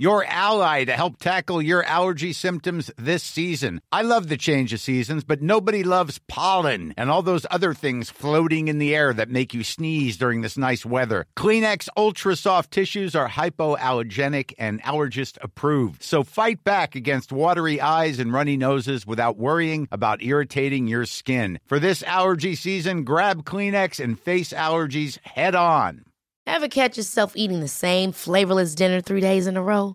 your ally to help tackle your allergy symptoms this season. I love the change of seasons, but nobody loves pollen and all those other things floating in the air that make you sneeze during this nice weather. Kleenex Ultra Soft Tissues are hypoallergenic and allergist approved, so fight back against watery eyes and runny noses without worrying about irritating your skin. For this allergy season, grab Kleenex and face allergies head on. Ever catch yourself eating the same flavorless dinner three days in a row?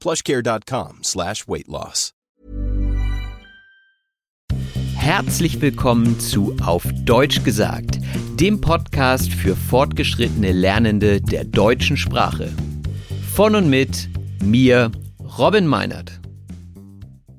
plushcare.com slash weight loss. Herzlich willkommen zu Auf Deutsch gesagt, dem Podcast für fortgeschrittene Lernende der deutschen Sprache. Von und mit mir, Robin Meinert.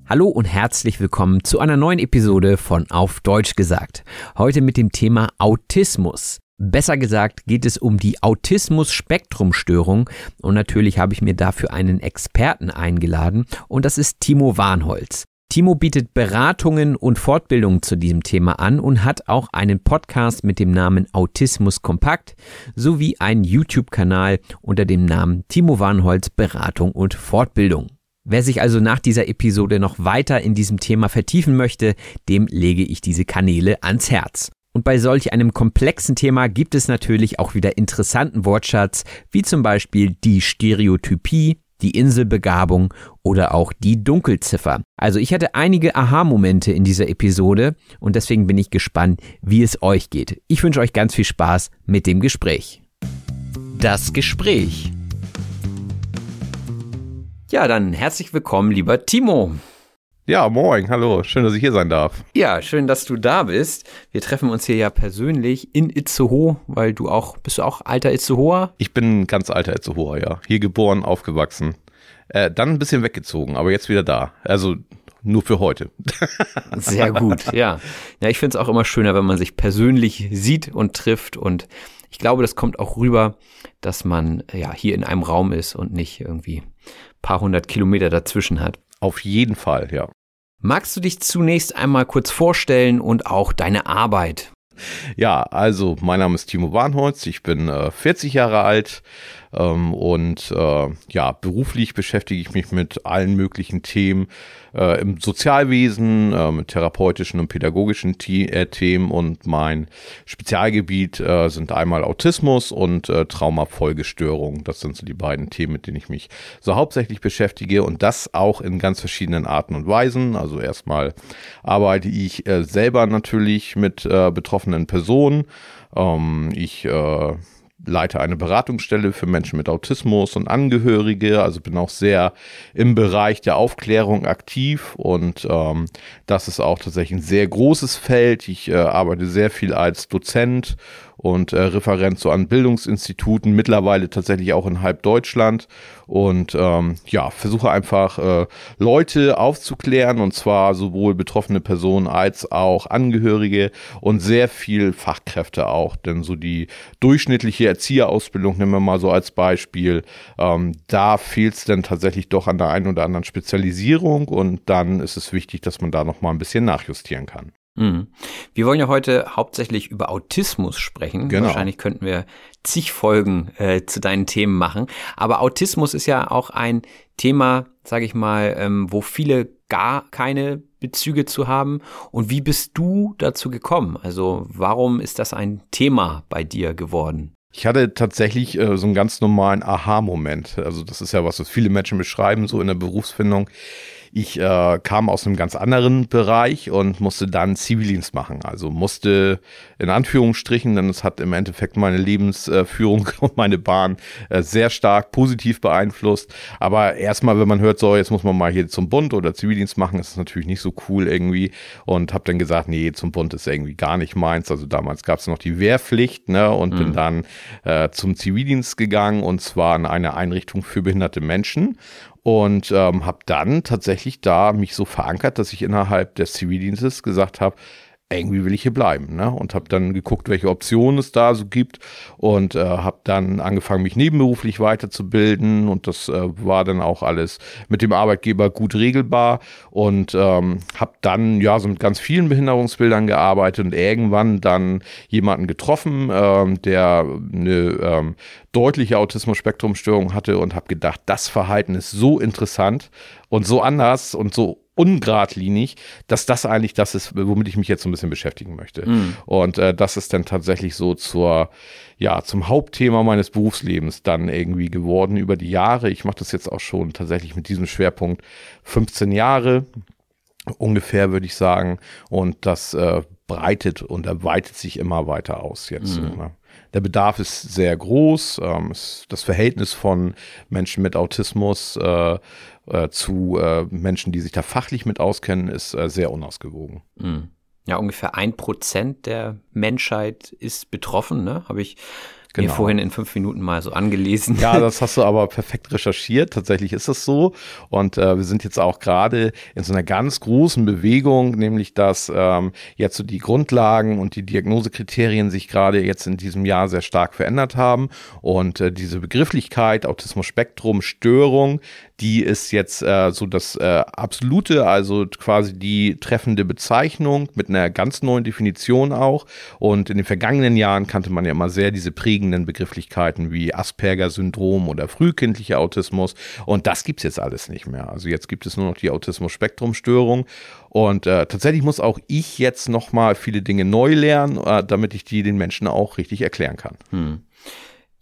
Hallo und herzlich willkommen zu einer neuen Episode von Auf Deutsch gesagt. Heute mit dem Thema Autismus. Besser gesagt geht es um die Autismus-Spektrumstörung und natürlich habe ich mir dafür einen Experten eingeladen und das ist Timo Warnholz. Timo bietet Beratungen und Fortbildungen zu diesem Thema an und hat auch einen Podcast mit dem Namen Autismus Kompakt sowie einen YouTube-Kanal unter dem Namen Timo Warnholz Beratung und Fortbildung. Wer sich also nach dieser Episode noch weiter in diesem Thema vertiefen möchte, dem lege ich diese Kanäle ans Herz. Und bei solch einem komplexen Thema gibt es natürlich auch wieder interessanten Wortschatz, wie zum Beispiel die Stereotypie, die Inselbegabung oder auch die Dunkelziffer. Also ich hatte einige Aha-Momente in dieser Episode und deswegen bin ich gespannt, wie es euch geht. Ich wünsche euch ganz viel Spaß mit dem Gespräch. Das Gespräch. Ja, dann herzlich willkommen, lieber Timo. Ja, moin, hallo, schön, dass ich hier sein darf. Ja, schön, dass du da bist. Wir treffen uns hier ja persönlich in Itzehoe, weil du auch, bist du auch alter Itzehoer? Ich bin ein ganz alter Itzehoer, ja. Hier geboren, aufgewachsen. Äh, dann ein bisschen weggezogen, aber jetzt wieder da. Also nur für heute. Sehr gut, ja. Ja, ich finde es auch immer schöner, wenn man sich persönlich sieht und trifft und ich glaube, das kommt auch rüber, dass man ja hier in einem Raum ist und nicht irgendwie paar hundert Kilometer dazwischen hat. Auf jeden Fall, ja. Magst du dich zunächst einmal kurz vorstellen und auch deine Arbeit? Ja, also mein Name ist Timo Warnholz, ich bin äh, 40 Jahre alt, ähm, und äh, ja, beruflich beschäftige ich mich mit allen möglichen Themen äh, im Sozialwesen, äh, mit therapeutischen und pädagogischen The äh, Themen und mein Spezialgebiet äh, sind einmal Autismus und äh, Traumafolgestörung. Das sind so die beiden Themen, mit denen ich mich so hauptsächlich beschäftige und das auch in ganz verschiedenen Arten und Weisen. Also erstmal arbeite ich äh, selber natürlich mit äh, betroffenen Personen. Ähm, ich äh, leite eine Beratungsstelle für Menschen mit Autismus und Angehörige, also bin auch sehr im Bereich der Aufklärung aktiv und ähm, das ist auch tatsächlich ein sehr großes Feld. Ich äh, arbeite sehr viel als Dozent und äh, Referent so an Bildungsinstituten, mittlerweile tatsächlich auch in halb Deutschland und ähm, ja, versuche einfach äh, Leute aufzuklären und zwar sowohl betroffene Personen als auch Angehörige und sehr viel Fachkräfte auch, denn so die durchschnittliche Erzieherausbildung nehmen wir mal so als Beispiel, ähm, da fehlt es dann tatsächlich doch an der einen oder anderen Spezialisierung und dann ist es wichtig, dass man da noch mal ein bisschen nachjustieren kann. Mhm. Wir wollen ja heute hauptsächlich über Autismus sprechen. Genau. Wahrscheinlich könnten wir zig Folgen äh, zu deinen Themen machen. Aber Autismus ist ja auch ein Thema, sage ich mal, ähm, wo viele gar keine Bezüge zu haben. Und wie bist du dazu gekommen? Also warum ist das ein Thema bei dir geworden? Ich hatte tatsächlich äh, so einen ganz normalen Aha-Moment. Also das ist ja was, was viele Menschen beschreiben, so in der Berufsfindung. Ich äh, kam aus einem ganz anderen Bereich und musste dann Zivildienst machen. Also musste in Anführungsstrichen, denn es hat im Endeffekt meine Lebensführung und meine Bahn äh, sehr stark positiv beeinflusst. Aber erstmal, wenn man hört, so, jetzt muss man mal hier zum Bund oder Zivildienst machen, ist es natürlich nicht so cool irgendwie. Und habe dann gesagt, nee, zum Bund ist irgendwie gar nicht meins. Also damals gab es noch die Wehrpflicht ne, und mhm. bin dann äh, zum Zivildienst gegangen und zwar in eine Einrichtung für behinderte Menschen und ähm, habe dann tatsächlich da mich so verankert, dass ich innerhalb des Zivildienstes gesagt habe, irgendwie will ich hier bleiben. Ne? Und habe dann geguckt, welche Optionen es da so gibt und äh, habe dann angefangen, mich nebenberuflich weiterzubilden und das äh, war dann auch alles mit dem Arbeitgeber gut regelbar und ähm, habe dann ja so mit ganz vielen Behinderungsbildern gearbeitet und irgendwann dann jemanden getroffen, ähm, der eine ähm, deutliche Autismus-Spektrum-Störung hatte und habe gedacht, das Verhalten ist so interessant und so anders und so ungradlinig, dass das eigentlich das ist, womit ich mich jetzt so ein bisschen beschäftigen möchte. Mhm. Und äh, das ist dann tatsächlich so zur, ja, zum Hauptthema meines Berufslebens dann irgendwie geworden über die Jahre. Ich mache das jetzt auch schon tatsächlich mit diesem Schwerpunkt 15 Jahre ungefähr, würde ich sagen. Und das äh, breitet und erweitert sich immer weiter aus jetzt. Mhm. Ne? Der Bedarf ist sehr groß. Ähm, das Verhältnis von Menschen mit Autismus äh, äh, zu äh, Menschen, die sich da fachlich mit auskennen, ist sehr unausgewogen. Mhm. Ja, ungefähr ein Prozent der Menschheit ist betroffen, ne? Habe ich genau. mir vorhin in fünf Minuten mal so angelesen. Ja, das hast du aber perfekt recherchiert. Tatsächlich ist das so. Und äh, wir sind jetzt auch gerade in so einer ganz großen Bewegung, nämlich dass ähm, jetzt so die Grundlagen und die Diagnosekriterien sich gerade jetzt in diesem Jahr sehr stark verändert haben. Und äh, diese Begrifflichkeit Autismus-Spektrum, Störung, die ist jetzt äh, so das äh, absolute, also quasi die treffende Bezeichnung mit einer ganz neuen Definition auch. Und in den vergangenen Jahren kannte man ja immer sehr diese prägenden Begrifflichkeiten wie Asperger-Syndrom oder frühkindlicher Autismus. Und das gibt's jetzt alles nicht mehr. Also jetzt gibt es nur noch die Autismus-Spektrum-Störung. Und äh, tatsächlich muss auch ich jetzt nochmal viele Dinge neu lernen, äh, damit ich die den Menschen auch richtig erklären kann. Hm.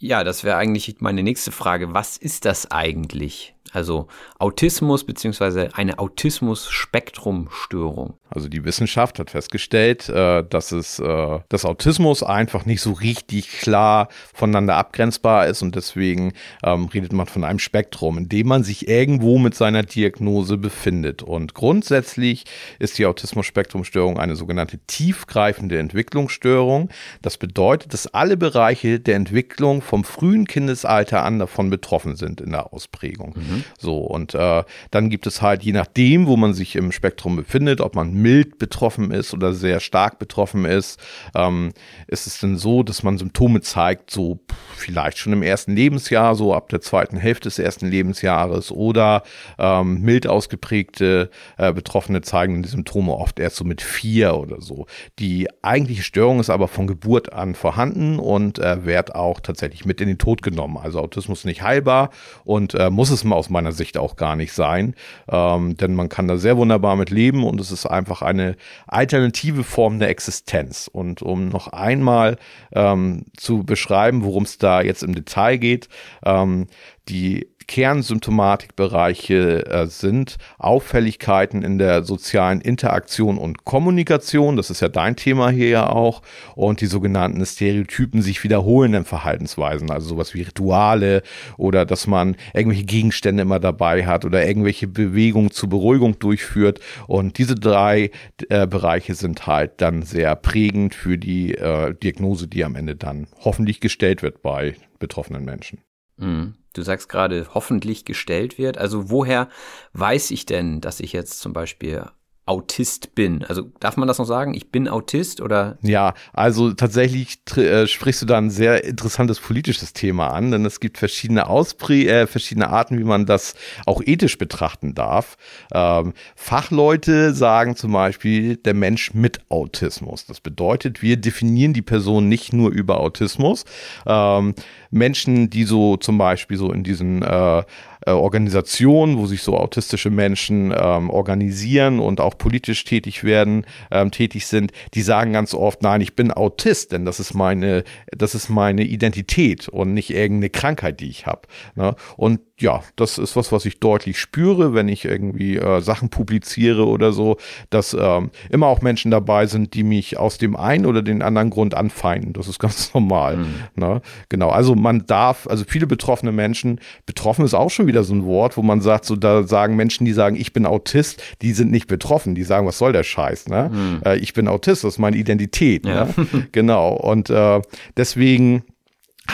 Ja, das wäre eigentlich meine nächste Frage. Was ist das eigentlich? Also Autismus beziehungsweise eine Autismus-Spektrum-Störung. Also die Wissenschaft hat festgestellt, äh, dass es äh, das Autismus einfach nicht so richtig klar voneinander abgrenzbar ist und deswegen ähm, redet man von einem Spektrum, in dem man sich irgendwo mit seiner Diagnose befindet. Und grundsätzlich ist die Autismus-Spektrum-Störung eine sogenannte tiefgreifende Entwicklungsstörung. Das bedeutet, dass alle Bereiche der Entwicklung vom frühen Kindesalter an davon betroffen sind in der Ausprägung. Mhm. So, und äh, dann gibt es halt, je nachdem, wo man sich im Spektrum befindet, ob man mild betroffen ist oder sehr stark betroffen ist, ähm, ist es dann so, dass man Symptome zeigt, so vielleicht schon im ersten Lebensjahr, so ab der zweiten Hälfte des ersten Lebensjahres oder ähm, mild ausgeprägte äh, Betroffene zeigen die Symptome oft erst so mit vier oder so. Die eigentliche Störung ist aber von Geburt an vorhanden und äh, wird auch tatsächlich mit in den Tod genommen. Also Autismus nicht heilbar und äh, muss es mal aus meiner Sicht auch gar nicht sein, ähm, denn man kann da sehr wunderbar mit leben und es ist einfach eine alternative Form der Existenz. Und um noch einmal ähm, zu beschreiben, worum es da jetzt im Detail geht, ähm, die Kernsymptomatikbereiche äh, sind Auffälligkeiten in der sozialen Interaktion und Kommunikation, das ist ja dein Thema hier ja auch, und die sogenannten Stereotypen sich wiederholenden Verhaltensweisen, also sowas wie Rituale oder dass man irgendwelche Gegenstände immer dabei hat oder irgendwelche Bewegungen zur Beruhigung durchführt. Und diese drei äh, Bereiche sind halt dann sehr prägend für die äh, Diagnose, die am Ende dann hoffentlich gestellt wird bei betroffenen Menschen. Mhm. Du sagst gerade, hoffentlich gestellt wird. Also woher weiß ich denn, dass ich jetzt zum Beispiel Autist bin. Also darf man das noch sagen? Ich bin Autist oder? Ja, also tatsächlich äh, sprichst du da ein sehr interessantes politisches Thema an, denn es gibt verschiedene Ausprä äh, verschiedene Arten, wie man das auch ethisch betrachten darf. Ähm, Fachleute sagen zum Beispiel der Mensch mit Autismus. Das bedeutet, wir definieren die Person nicht nur über Autismus. Ähm, Menschen, die so zum Beispiel so in diesen äh, äh, Organisationen, wo sich so autistische Menschen ähm, organisieren und auch politisch tätig werden, ähm, tätig sind, die sagen ganz oft, nein, ich bin Autist, denn das ist meine, das ist meine Identität und nicht irgendeine Krankheit, die ich habe. Ne? Und ja, das ist was, was ich deutlich spüre, wenn ich irgendwie äh, Sachen publiziere oder so, dass ähm, immer auch Menschen dabei sind, die mich aus dem einen oder den anderen Grund anfeinden. Das ist ganz normal. Mhm. Ne? Genau. Also man darf, also viele betroffene Menschen, betroffen ist auch schon wieder so ein Wort, wo man sagt, so da sagen Menschen, die sagen, ich bin Autist, die sind nicht betroffen, die sagen, was soll der Scheiß, ne? Mhm. Äh, ich bin Autist, das ist meine Identität. Ja. Ne? genau. Und äh, deswegen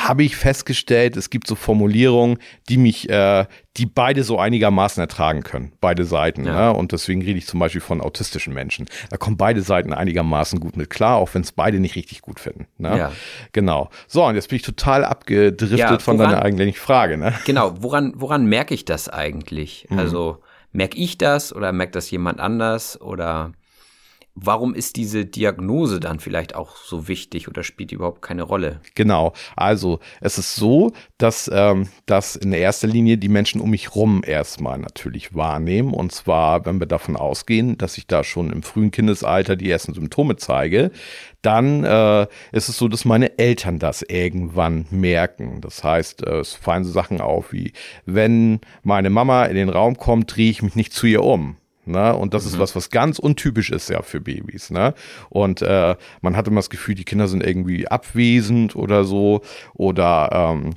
habe ich festgestellt, es gibt so Formulierungen, die mich, äh, die beide so einigermaßen ertragen können, beide Seiten. Ja. Ne? Und deswegen rede ich zum Beispiel von autistischen Menschen. Da kommen beide Seiten einigermaßen gut mit klar, auch wenn es beide nicht richtig gut finden. Ne? Ja. Genau. So, und jetzt bin ich total abgedriftet ja, woran, von deiner eigentlichen Frage. Ne? Genau, woran, woran merke ich das eigentlich? Mhm. Also merke ich das oder merkt das jemand anders oder Warum ist diese Diagnose dann vielleicht auch so wichtig oder spielt die überhaupt keine Rolle? Genau, also es ist so, dass ähm, das in erster Linie die Menschen um mich rum erstmal natürlich wahrnehmen. Und zwar, wenn wir davon ausgehen, dass ich da schon im frühen Kindesalter die ersten Symptome zeige, dann äh, ist es so, dass meine Eltern das irgendwann merken. Das heißt, äh, es fallen so Sachen auf wie, wenn meine Mama in den Raum kommt, drehe ich mich nicht zu ihr um. Ne? Und das mhm. ist was, was ganz untypisch ist ja für Babys. Ne? Und äh, man hat immer das Gefühl, die Kinder sind irgendwie abwesend oder so. Oder ähm,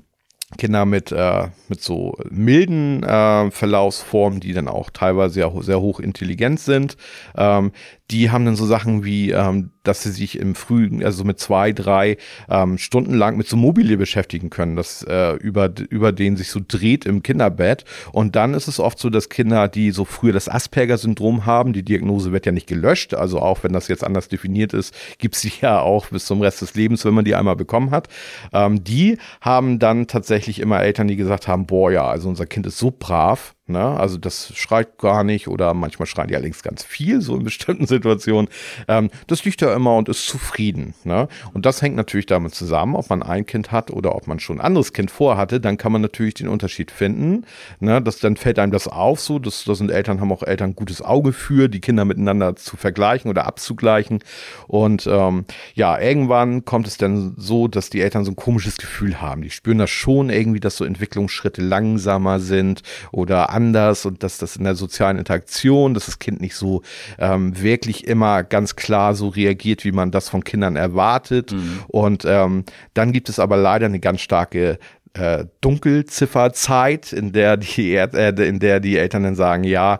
Kinder mit, äh, mit so milden äh, Verlaufsformen, die dann auch teilweise sehr, sehr hoch intelligent sind, ähm, die haben dann so Sachen wie, ähm, dass sie sich im Frühen, also mit zwei, drei ähm, Stunden lang mit so Mobile beschäftigen können, das äh, über, über den sich so dreht im Kinderbett. Und dann ist es oft so, dass Kinder, die so früher das Asperger-Syndrom haben, die Diagnose wird ja nicht gelöscht, also auch wenn das jetzt anders definiert ist, gibt's die ja auch bis zum Rest des Lebens, wenn man die einmal bekommen hat. Ähm, die haben dann tatsächlich immer Eltern, die gesagt haben, boah ja, also unser Kind ist so brav, Ne? Also das schreit gar nicht oder manchmal schreien die allerdings ganz viel, so in bestimmten Situationen. Ähm, das liegt ja immer und ist zufrieden. Ne? Und das hängt natürlich damit zusammen, ob man ein Kind hat oder ob man schon ein anderes Kind vorhatte, dann kann man natürlich den Unterschied finden. Ne? Das, dann fällt einem das auf so, das, das sind Eltern, haben auch Eltern ein gutes Auge für, die Kinder miteinander zu vergleichen oder abzugleichen. Und ähm, ja, irgendwann kommt es dann so, dass die Eltern so ein komisches Gefühl haben. Die spüren das schon irgendwie, dass so Entwicklungsschritte langsamer sind oder anders und dass das in der sozialen Interaktion, dass das Kind nicht so ähm, wirklich immer ganz klar so reagiert, wie man das von Kindern erwartet. Mhm. Und ähm, dann gibt es aber leider eine ganz starke äh, Dunkelzifferzeit, in der die äh, in der die Eltern dann sagen, ja,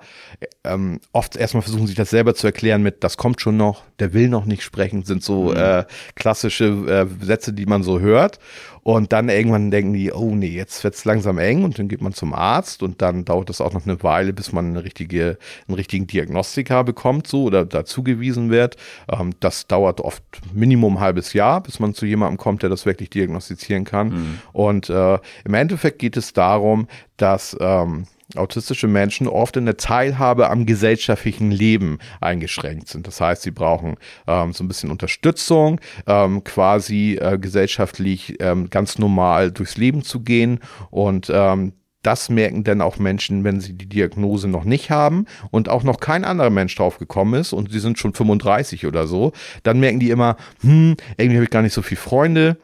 ähm, oft erstmal versuchen sich das selber zu erklären mit, das kommt schon noch, der will noch nicht sprechen, sind so mhm. äh, klassische äh, Sätze, die man so hört. Und dann irgendwann denken die, oh nee, jetzt wird's langsam eng und dann geht man zum Arzt und dann dauert das auch noch eine Weile, bis man eine richtige, einen richtigen Diagnostiker bekommt, so oder dazugewiesen wird. Ähm, das dauert oft Minimum ein halbes Jahr, bis man zu jemandem kommt, der das wirklich diagnostizieren kann. Mhm. Und äh, im Endeffekt geht es darum, dass ähm, autistische Menschen oft in der Teilhabe am gesellschaftlichen Leben eingeschränkt sind. Das heißt, sie brauchen ähm, so ein bisschen Unterstützung, ähm, quasi äh, gesellschaftlich ähm, ganz normal durchs Leben zu gehen und ähm, das merken dann auch Menschen, wenn sie die Diagnose noch nicht haben und auch noch kein anderer Mensch drauf gekommen ist und sie sind schon 35 oder so, dann merken die immer, hm, irgendwie habe ich gar nicht so viele Freunde,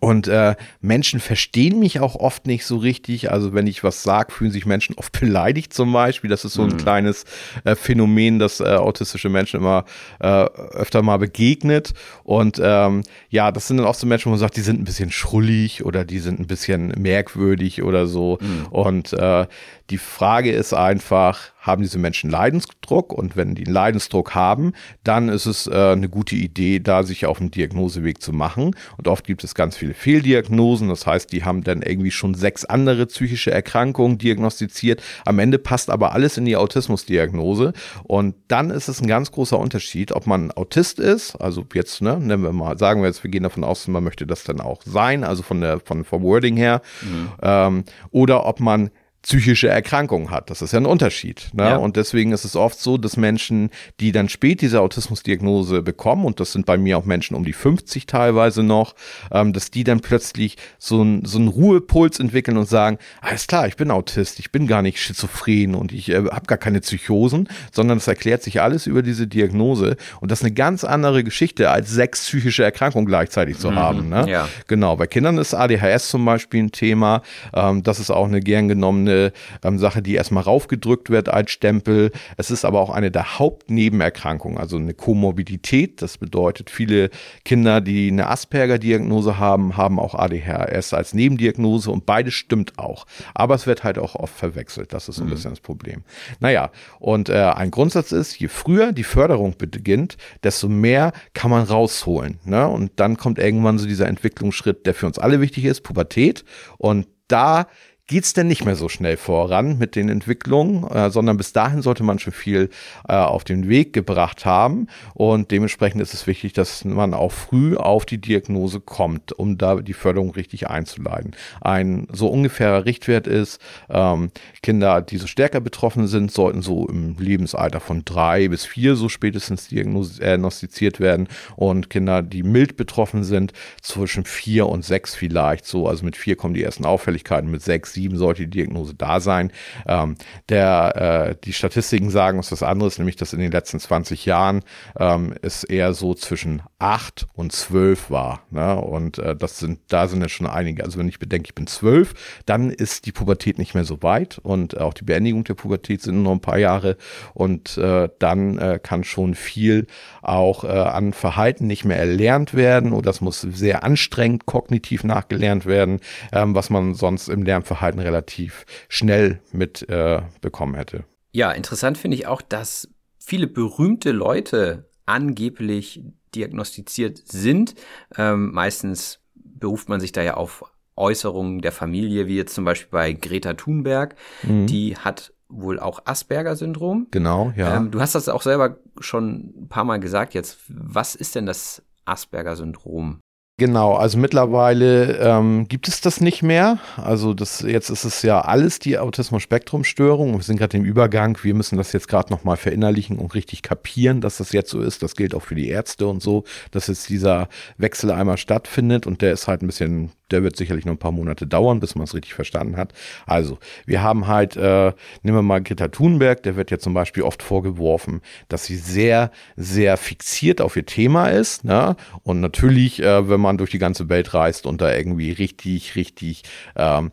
und äh, Menschen verstehen mich auch oft nicht so richtig. Also wenn ich was sage, fühlen sich Menschen oft beleidigt zum Beispiel. Das ist so ein mhm. kleines äh, Phänomen, das äh, autistische Menschen immer äh, öfter mal begegnet. Und ähm, ja, das sind dann oft so Menschen, wo man sagt, die sind ein bisschen schrullig oder die sind ein bisschen merkwürdig oder so. Mhm. Und äh, die Frage ist einfach, haben diese Menschen Leidensdruck? Und wenn die einen Leidensdruck haben, dann ist es äh, eine gute Idee, da sich auf den Diagnoseweg zu machen. Und oft gibt es ganz viele Fehldiagnosen. Das heißt, die haben dann irgendwie schon sechs andere psychische Erkrankungen diagnostiziert. Am Ende passt aber alles in die Autismusdiagnose. Und dann ist es ein ganz großer Unterschied, ob man Autist ist. Also jetzt, ne, nennen wir mal, sagen wir jetzt, wir gehen davon aus, man möchte das dann auch sein, also von der, von, vom Wording her. Mhm. Ähm, oder ob man psychische Erkrankung hat. Das ist ja ein Unterschied. Ne? Ja. Und deswegen ist es oft so, dass Menschen, die dann spät diese Autismusdiagnose bekommen, und das sind bei mir auch Menschen um die 50 teilweise noch, ähm, dass die dann plötzlich so, ein, so einen Ruhepuls entwickeln und sagen, alles klar, ich bin Autist, ich bin gar nicht schizophren und ich äh, habe gar keine Psychosen, sondern es erklärt sich alles über diese Diagnose. Und das ist eine ganz andere Geschichte, als sechs psychische Erkrankungen gleichzeitig zu mhm. haben. Ne? Ja. Genau, bei Kindern ist ADHS zum Beispiel ein Thema. Ähm, das ist auch eine gern genommene eine ähm, Sache, die erstmal raufgedrückt wird als Stempel. Es ist aber auch eine der Hauptnebenerkrankungen, also eine Komorbidität. Das bedeutet, viele Kinder, die eine Asperger-Diagnose haben, haben auch ADHS als Nebendiagnose und beides stimmt auch. Aber es wird halt auch oft verwechselt. Das ist ein mhm. bisschen das Problem. Naja, und äh, ein Grundsatz ist, je früher die Förderung beginnt, desto mehr kann man rausholen. Ne? Und dann kommt irgendwann so dieser Entwicklungsschritt, der für uns alle wichtig ist, Pubertät. Und da geht es denn nicht mehr so schnell voran mit den Entwicklungen, äh, sondern bis dahin sollte man schon viel äh, auf den Weg gebracht haben. Und dementsprechend ist es wichtig, dass man auch früh auf die Diagnose kommt, um da die Förderung richtig einzuleiten. Ein so ungefährer Richtwert ist, ähm, Kinder, die so stärker betroffen sind, sollten so im Lebensalter von drei bis vier so spätestens diagnostiziert werden. Und Kinder, die mild betroffen sind, zwischen vier und sechs vielleicht so. Also mit vier kommen die ersten Auffälligkeiten, mit sechs, sieben sollte die Diagnose da sein. Ähm, der, äh, die Statistiken sagen uns was anderes, nämlich dass in den letzten 20 Jahren ähm, es eher so zwischen acht und zwölf war. Ne? Und äh, das sind, da sind ja schon einige. Also wenn ich bedenke, ich bin zwölf, dann ist die Pubertät nicht mehr so weit und auch die Beendigung der Pubertät sind nur ein paar Jahre und äh, dann äh, kann schon viel auch äh, an Verhalten nicht mehr erlernt werden oder das muss sehr anstrengend kognitiv nachgelernt werden, ähm, was man sonst im Lernverhalten Möglichkeiten relativ schnell mit äh, bekommen hätte. Ja, interessant finde ich auch, dass viele berühmte Leute angeblich diagnostiziert sind. Ähm, meistens beruft man sich da ja auf Äußerungen der Familie, wie jetzt zum Beispiel bei Greta Thunberg. Mhm. Die hat wohl auch Asperger-Syndrom. Genau, ja. Ähm, du hast das auch selber schon ein paar Mal gesagt jetzt. Was ist denn das Asperger-Syndrom? Genau, also mittlerweile ähm, gibt es das nicht mehr. Also das jetzt ist es ja alles die Autismus-Spektrum-Störung. Wir sind gerade im Übergang. Wir müssen das jetzt gerade nochmal verinnerlichen und richtig kapieren, dass das jetzt so ist. Das gilt auch für die Ärzte und so, dass jetzt dieser Wechsel einmal stattfindet und der ist halt ein bisschen der wird sicherlich noch ein paar Monate dauern, bis man es richtig verstanden hat. Also, wir haben halt, äh, nehmen wir mal Greta Thunberg, der wird ja zum Beispiel oft vorgeworfen, dass sie sehr, sehr fixiert auf ihr Thema ist. Ne? Und natürlich, äh, wenn man durch die ganze Welt reist und da irgendwie richtig, richtig ähm,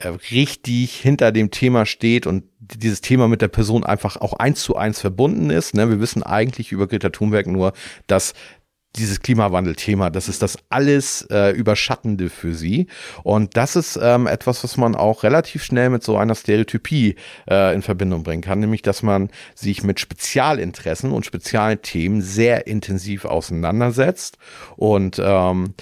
äh, richtig hinter dem Thema steht und dieses Thema mit der Person einfach auch eins zu eins verbunden ist. Ne? Wir wissen eigentlich über Greta Thunberg nur, dass dieses Klimawandel-Thema, das ist das alles äh, Überschattende für sie. Und das ist ähm, etwas, was man auch relativ schnell mit so einer Stereotypie äh, in Verbindung bringen kann, nämlich dass man sich mit Spezialinteressen und speziellen Themen sehr intensiv auseinandersetzt und ähm,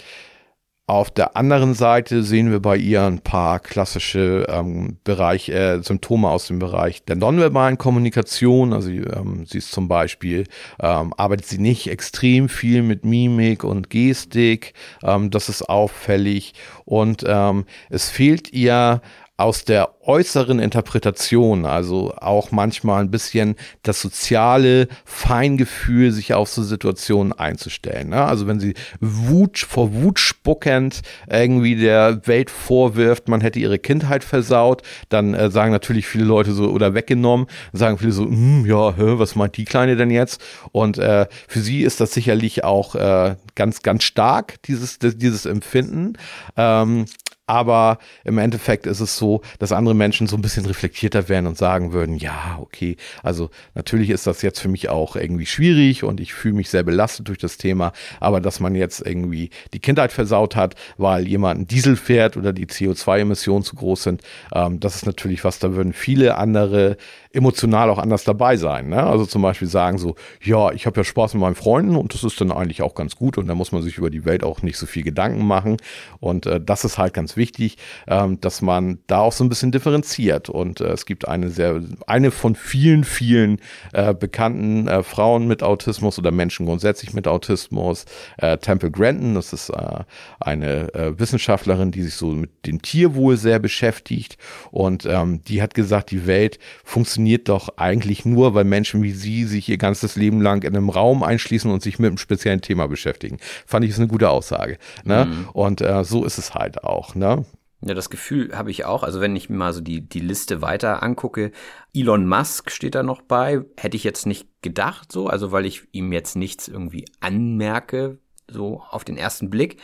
auf der anderen Seite sehen wir bei ihr ein paar klassische ähm, Bereich, äh, Symptome aus dem Bereich der nonverbalen Kommunikation. Also ähm, sie ist zum Beispiel, ähm, arbeitet sie nicht extrem viel mit Mimik und Gestik. Ähm, das ist auffällig. Und ähm, es fehlt ihr aus der äußeren Interpretation, also auch manchmal ein bisschen das soziale Feingefühl, sich auf so Situationen einzustellen. Ne? Also wenn sie Wut vor Wut spuckend irgendwie der Welt vorwirft, man hätte ihre Kindheit versaut, dann äh, sagen natürlich viele Leute so oder weggenommen, sagen viele so, hm, ja, hä, was meint die Kleine denn jetzt? Und äh, für sie ist das sicherlich auch äh, ganz, ganz stark, dieses, dieses Empfinden. Ähm, aber im Endeffekt ist es so, dass andere Menschen so ein bisschen reflektierter werden und sagen würden, ja, okay, also natürlich ist das jetzt für mich auch irgendwie schwierig und ich fühle mich sehr belastet durch das Thema, aber dass man jetzt irgendwie die Kindheit versaut hat, weil jemand einen Diesel fährt oder die CO2-Emissionen zu groß sind, ähm, das ist natürlich was, da würden viele andere emotional auch anders dabei sein. Ne? Also zum Beispiel sagen so, ja, ich habe ja Spaß mit meinen Freunden und das ist dann eigentlich auch ganz gut und da muss man sich über die Welt auch nicht so viel Gedanken machen und äh, das ist halt ganz wichtig, ähm, dass man da auch so ein bisschen differenziert. Und äh, es gibt eine sehr, eine von vielen, vielen äh, bekannten äh, Frauen mit Autismus oder Menschen grundsätzlich mit Autismus, äh, Temple Granton, das ist äh, eine äh, Wissenschaftlerin, die sich so mit dem Tierwohl sehr beschäftigt. Und ähm, die hat gesagt, die Welt funktioniert doch eigentlich nur, weil Menschen wie sie sich ihr ganzes Leben lang in einem Raum einschließen und sich mit einem speziellen Thema beschäftigen. Fand ich ist eine gute Aussage. Ne? Mhm. Und äh, so ist es halt auch. Ne? Ja, das Gefühl habe ich auch. Also wenn ich mir mal so die, die Liste weiter angucke, Elon Musk steht da noch bei. Hätte ich jetzt nicht gedacht so, also weil ich ihm jetzt nichts irgendwie anmerke, so auf den ersten Blick.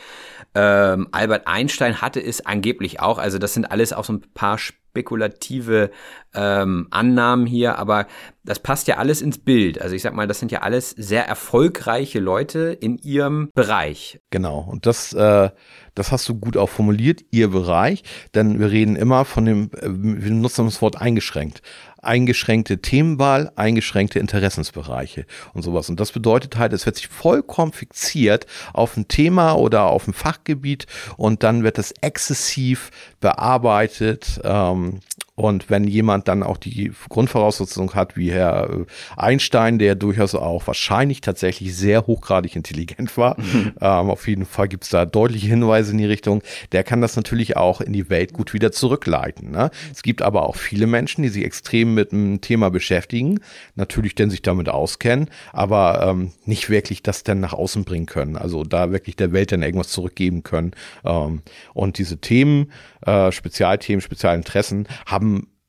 Ähm, Albert Einstein hatte es angeblich auch. Also das sind alles auch so ein paar spekulative ähm, Annahmen hier, aber das passt ja alles ins Bild. Also ich sag mal, das sind ja alles sehr erfolgreiche Leute in ihrem Bereich. Genau. Und das, äh, das hast du gut auch formuliert, ihr Bereich, denn wir reden immer von dem, äh, wir nutzen das Wort eingeschränkt eingeschränkte Themenwahl, eingeschränkte Interessensbereiche und sowas. Und das bedeutet halt, es wird sich vollkommen fixiert auf ein Thema oder auf ein Fachgebiet und dann wird es exzessiv bearbeitet. Ähm, und wenn jemand dann auch die Grundvoraussetzung hat, wie Herr äh, Einstein, der durchaus auch wahrscheinlich tatsächlich sehr hochgradig intelligent war, mhm. ähm, auf jeden Fall gibt es da deutliche Hinweise in die Richtung, der kann das natürlich auch in die Welt gut wieder zurückleiten. Ne? Es gibt aber auch viele Menschen, die sich extrem mit einem Thema beschäftigen, natürlich denn sich damit auskennen, aber ähm, nicht wirklich das dann nach außen bringen können. Also da wirklich der Welt dann irgendwas zurückgeben können. Ähm, und diese Themen, äh, Spezialthemen, Spezialinteressen haben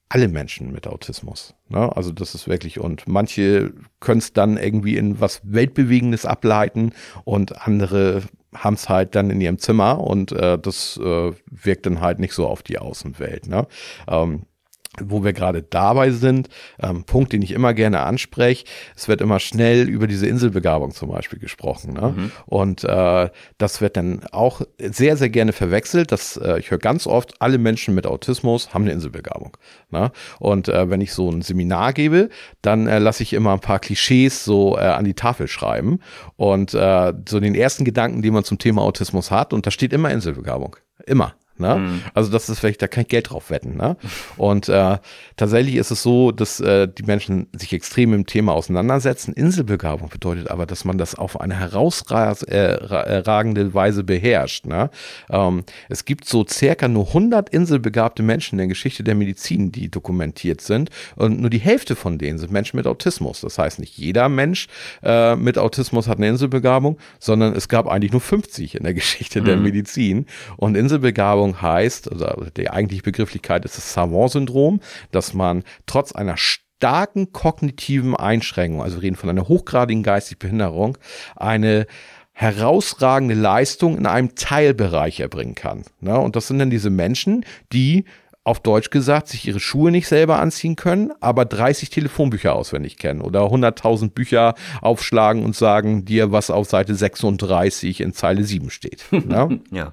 alle Menschen mit Autismus. Ne? Also das ist wirklich, und manche können es dann irgendwie in was Weltbewegendes ableiten und andere haben es halt dann in ihrem Zimmer und äh, das äh, wirkt dann halt nicht so auf die Außenwelt. Ne? Ähm, wo wir gerade dabei sind, ähm, Punkt, den ich immer gerne anspreche, es wird immer schnell über diese Inselbegabung zum Beispiel gesprochen. Ne? Mhm. Und äh, das wird dann auch sehr, sehr gerne verwechselt. Dass, äh, ich höre ganz oft, alle Menschen mit Autismus haben eine Inselbegabung. Ne? Und äh, wenn ich so ein Seminar gebe, dann äh, lasse ich immer ein paar Klischees so äh, an die Tafel schreiben. Und äh, so den ersten Gedanken, den man zum Thema Autismus hat, und da steht immer Inselbegabung. Immer. Ne? Mhm. Also das ist vielleicht, da kann ich Geld drauf wetten. Ne? Und äh, tatsächlich ist es so, dass äh, die Menschen sich extrem im Thema auseinandersetzen. Inselbegabung bedeutet aber, dass man das auf eine herausragende äh, Weise beherrscht. Ne? Ähm, es gibt so circa nur 100 inselbegabte Menschen in der Geschichte der Medizin, die dokumentiert sind. Und nur die Hälfte von denen sind Menschen mit Autismus. Das heißt, nicht jeder Mensch äh, mit Autismus hat eine Inselbegabung, sondern es gab eigentlich nur 50 in der Geschichte mhm. der Medizin. Und Inselbegabung Störung heißt, also die eigentliche Begrifflichkeit ist das Savant-Syndrom, dass man trotz einer starken kognitiven Einschränkung, also wir reden von einer hochgradigen geistigen Behinderung, eine herausragende Leistung in einem Teilbereich erbringen kann. Ne? Und das sind dann diese Menschen, die auf Deutsch gesagt, sich ihre Schuhe nicht selber anziehen können, aber 30 Telefonbücher auswendig kennen oder 100.000 Bücher aufschlagen und sagen dir, was auf Seite 36 in Zeile 7 steht. Ne? ja.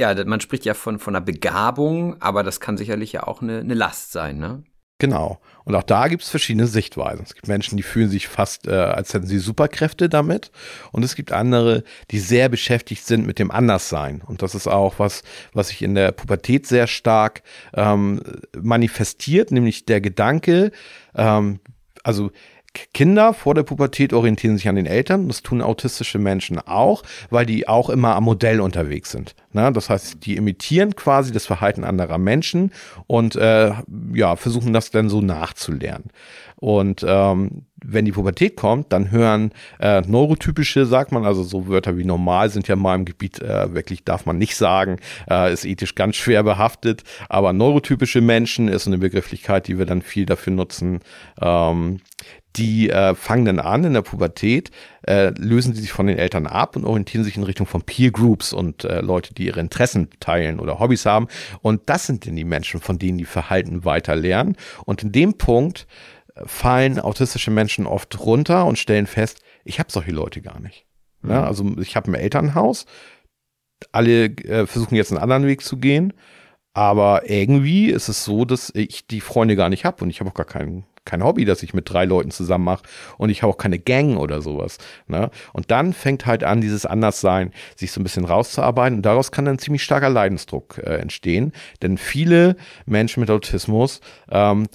Ja, man spricht ja von, von einer Begabung, aber das kann sicherlich ja auch eine, eine Last sein, ne? Genau. Und auch da gibt es verschiedene Sichtweisen. Es gibt Menschen, die fühlen sich fast, äh, als hätten sie Superkräfte damit. Und es gibt andere, die sehr beschäftigt sind mit dem Anderssein. Und das ist auch was, was sich in der Pubertät sehr stark ähm, manifestiert, nämlich der Gedanke, ähm, also Kinder vor der Pubertät orientieren sich an den Eltern. Das tun autistische Menschen auch, weil die auch immer am Modell unterwegs sind. Na, das heißt, die imitieren quasi das Verhalten anderer Menschen und äh, ja, versuchen das dann so nachzulernen. Und ähm, wenn die Pubertät kommt, dann hören äh, neurotypische, sagt man, also so Wörter wie normal sind ja in meinem Gebiet äh, wirklich, darf man nicht sagen, äh, ist ethisch ganz schwer behaftet. Aber neurotypische Menschen ist eine Begrifflichkeit, die wir dann viel dafür nutzen. Ähm, die äh, fangen dann an in der Pubertät, äh, lösen sie sich von den Eltern ab und orientieren sich in Richtung von Peer Groups und äh, Leute, die ihre Interessen teilen oder Hobbys haben. Und das sind dann die Menschen, von denen die Verhalten weiter lernen. Und in dem Punkt fallen autistische Menschen oft runter und stellen fest, ich habe solche Leute gar nicht. Mhm. Ja, also ich habe ein Elternhaus, alle äh, versuchen jetzt einen anderen Weg zu gehen, aber irgendwie ist es so, dass ich die Freunde gar nicht habe und ich habe auch gar keinen kein Hobby, das ich mit drei Leuten zusammen mache und ich habe auch keine Gang oder sowas. Ne? Und dann fängt halt an, dieses Anderssein sich so ein bisschen rauszuarbeiten und daraus kann dann ziemlich starker Leidensdruck äh, entstehen. Denn viele Menschen mit Autismus ähm,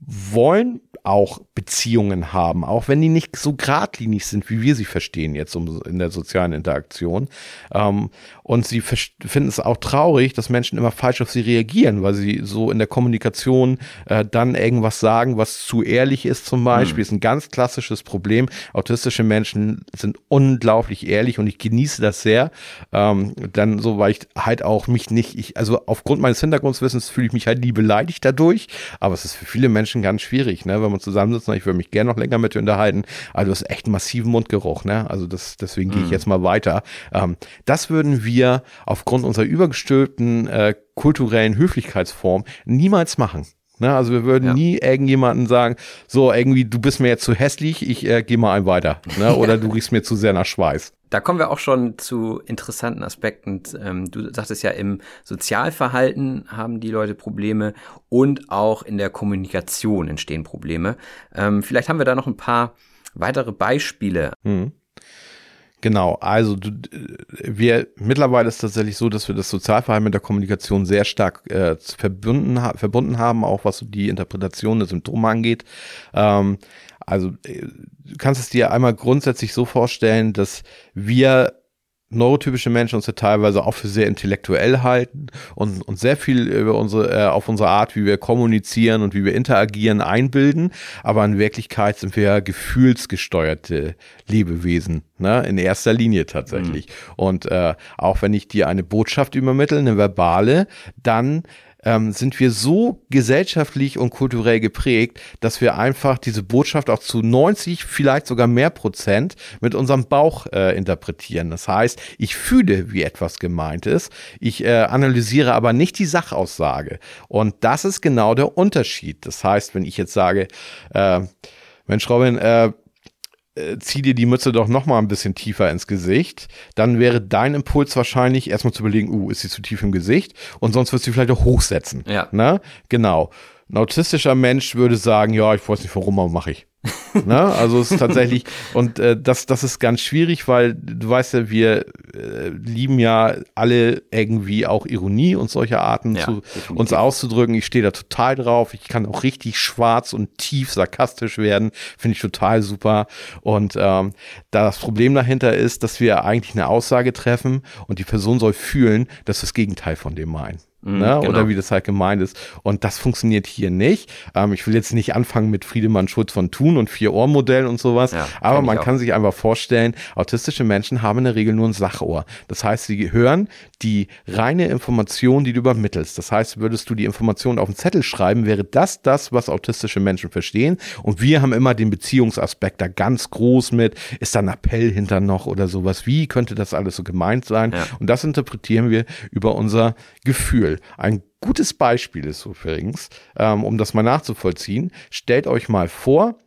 wollen auch Beziehungen haben, auch wenn die nicht so geradlinig sind, wie wir sie verstehen jetzt in der sozialen Interaktion. Ähm, und sie finden es auch traurig, dass Menschen immer falsch auf sie reagieren, weil sie so in der Kommunikation äh, dann irgendwas sagen, was zu ehrlich ist zum Beispiel. Mhm. Ist ein ganz klassisches Problem. Autistische Menschen sind unglaublich ehrlich und ich genieße das sehr. Ähm, dann so, weil ich halt auch mich nicht, ich, also aufgrund meines Hintergrundwissens fühle ich mich halt nie beleidigt dadurch, aber es ist für viele Menschen ganz schwierig, ne, wenn man zusammensitzt, ich würde mich gerne noch länger mit dir unterhalten, also du hast echt einen massiven Mundgeruch, ne, also das, deswegen mhm. gehe ich jetzt mal weiter. Ähm, das würden wir wir aufgrund unserer übergestülpten äh, kulturellen Höflichkeitsform niemals machen. Ne, also wir würden ja. nie irgendjemanden sagen, so irgendwie, du bist mir jetzt zu hässlich, ich äh, gehe mal ein weiter. Ne? Oder du riechst mir zu sehr nach Schweiß. Da kommen wir auch schon zu interessanten Aspekten. Ähm, du sagtest ja, im Sozialverhalten haben die Leute Probleme und auch in der Kommunikation entstehen Probleme. Ähm, vielleicht haben wir da noch ein paar weitere Beispiele. Mhm. Genau, also du, wir mittlerweile ist tatsächlich so, dass wir das Sozialverhalten mit der Kommunikation sehr stark äh, verbunden, verbunden haben, auch was die Interpretation der Symptome angeht. Ähm, also äh, du kannst es dir einmal grundsätzlich so vorstellen, dass wir neurotypische Menschen uns ja teilweise auch für sehr intellektuell halten und, und sehr viel über unsere, äh, auf unsere Art, wie wir kommunizieren und wie wir interagieren, einbilden. Aber in Wirklichkeit sind wir ja gefühlsgesteuerte Lebewesen, ne? in erster Linie tatsächlich. Mhm. Und äh, auch wenn ich dir eine Botschaft übermittle, eine verbale, dann ähm, sind wir so gesellschaftlich und kulturell geprägt, dass wir einfach diese Botschaft auch zu 90, vielleicht sogar mehr Prozent mit unserem Bauch äh, interpretieren. Das heißt, ich fühle, wie etwas gemeint ist. Ich äh, analysiere aber nicht die Sachaussage. Und das ist genau der Unterschied. Das heißt, wenn ich jetzt sage, äh, Mensch, Robin, äh, äh, zieh dir die Mütze doch noch mal ein bisschen tiefer ins Gesicht, dann wäre dein Impuls wahrscheinlich erstmal zu überlegen, uh, ist sie zu tief im Gesicht? Und sonst würdest du vielleicht auch hochsetzen. Ja. Ne? Genau. Ein autistischer Mensch würde sagen, ja, ich weiß nicht warum, aber mache ich ne? Also es ist tatsächlich, und äh, das, das ist ganz schwierig, weil du weißt ja, wir äh, lieben ja alle irgendwie auch Ironie und solche Arten ja, zu, uns auszudrücken. Ich stehe da total drauf. Ich kann auch richtig schwarz und tief sarkastisch werden. Finde ich total super. Und ähm, das Problem dahinter ist, dass wir eigentlich eine Aussage treffen und die Person soll fühlen, dass das Gegenteil von dem meinen. Mhm, ne? Genau. Oder wie das halt gemeint ist. Und das funktioniert hier nicht. Ähm, ich will jetzt nicht anfangen mit Friedemann Schulz von Thun und Vier-Ohr-Modell und sowas. Ja, aber man kann sich einfach vorstellen, autistische Menschen haben in der Regel nur ein Sachohr. Das heißt, sie hören die reine Information, die du übermittelst. Das heißt, würdest du die Information auf den Zettel schreiben, wäre das das, was autistische Menschen verstehen. Und wir haben immer den Beziehungsaspekt da ganz groß mit. Ist da ein Appell hinter noch oder sowas? Wie könnte das alles so gemeint sein? Ja. Und das interpretieren wir über unser Gefühl. Beispiel. Ein gutes Beispiel ist übrigens, ähm, um das mal nachzuvollziehen. Stellt euch mal vor,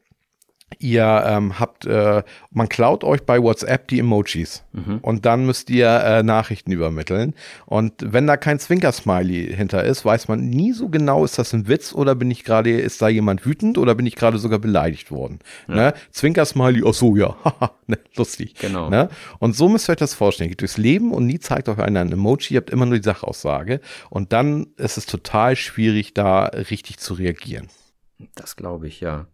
ihr ähm, habt, äh, man klaut euch bei WhatsApp die Emojis mhm. und dann müsst ihr äh, Nachrichten übermitteln. Und wenn da kein Zwinker-Smiley hinter ist, weiß man nie so genau, ist das ein Witz oder bin ich gerade, ist da jemand wütend oder bin ich gerade sogar beleidigt worden. Ja. Ne? Zwinker-Smiley, ach so, ja, ne? lustig. Genau. Ne? Und so müsst ihr euch das vorstellen. Geht durchs Leben und nie zeigt euch einer ein Emoji, ihr habt immer nur die Sachaussage. Und dann ist es total schwierig, da richtig zu reagieren. Das glaube ich, ja.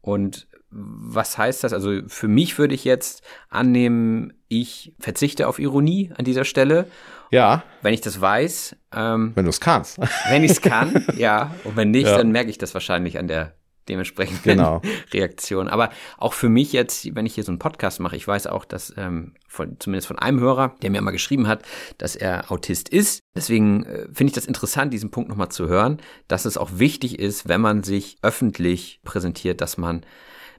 Und was heißt das? Also für mich würde ich jetzt annehmen, ich verzichte auf Ironie an dieser Stelle. Ja. Wenn ich das weiß. Ähm, wenn du es kannst. Wenn ich es kann, ja. Und wenn nicht, ja. dann merke ich das wahrscheinlich an der dementsprechend genau. Reaktion. Aber auch für mich jetzt, wenn ich hier so einen Podcast mache, ich weiß auch, dass ähm, von, zumindest von einem Hörer, der mir mal geschrieben hat, dass er Autist ist. Deswegen äh, finde ich das interessant, diesen Punkt nochmal zu hören, dass es auch wichtig ist, wenn man sich öffentlich präsentiert, dass man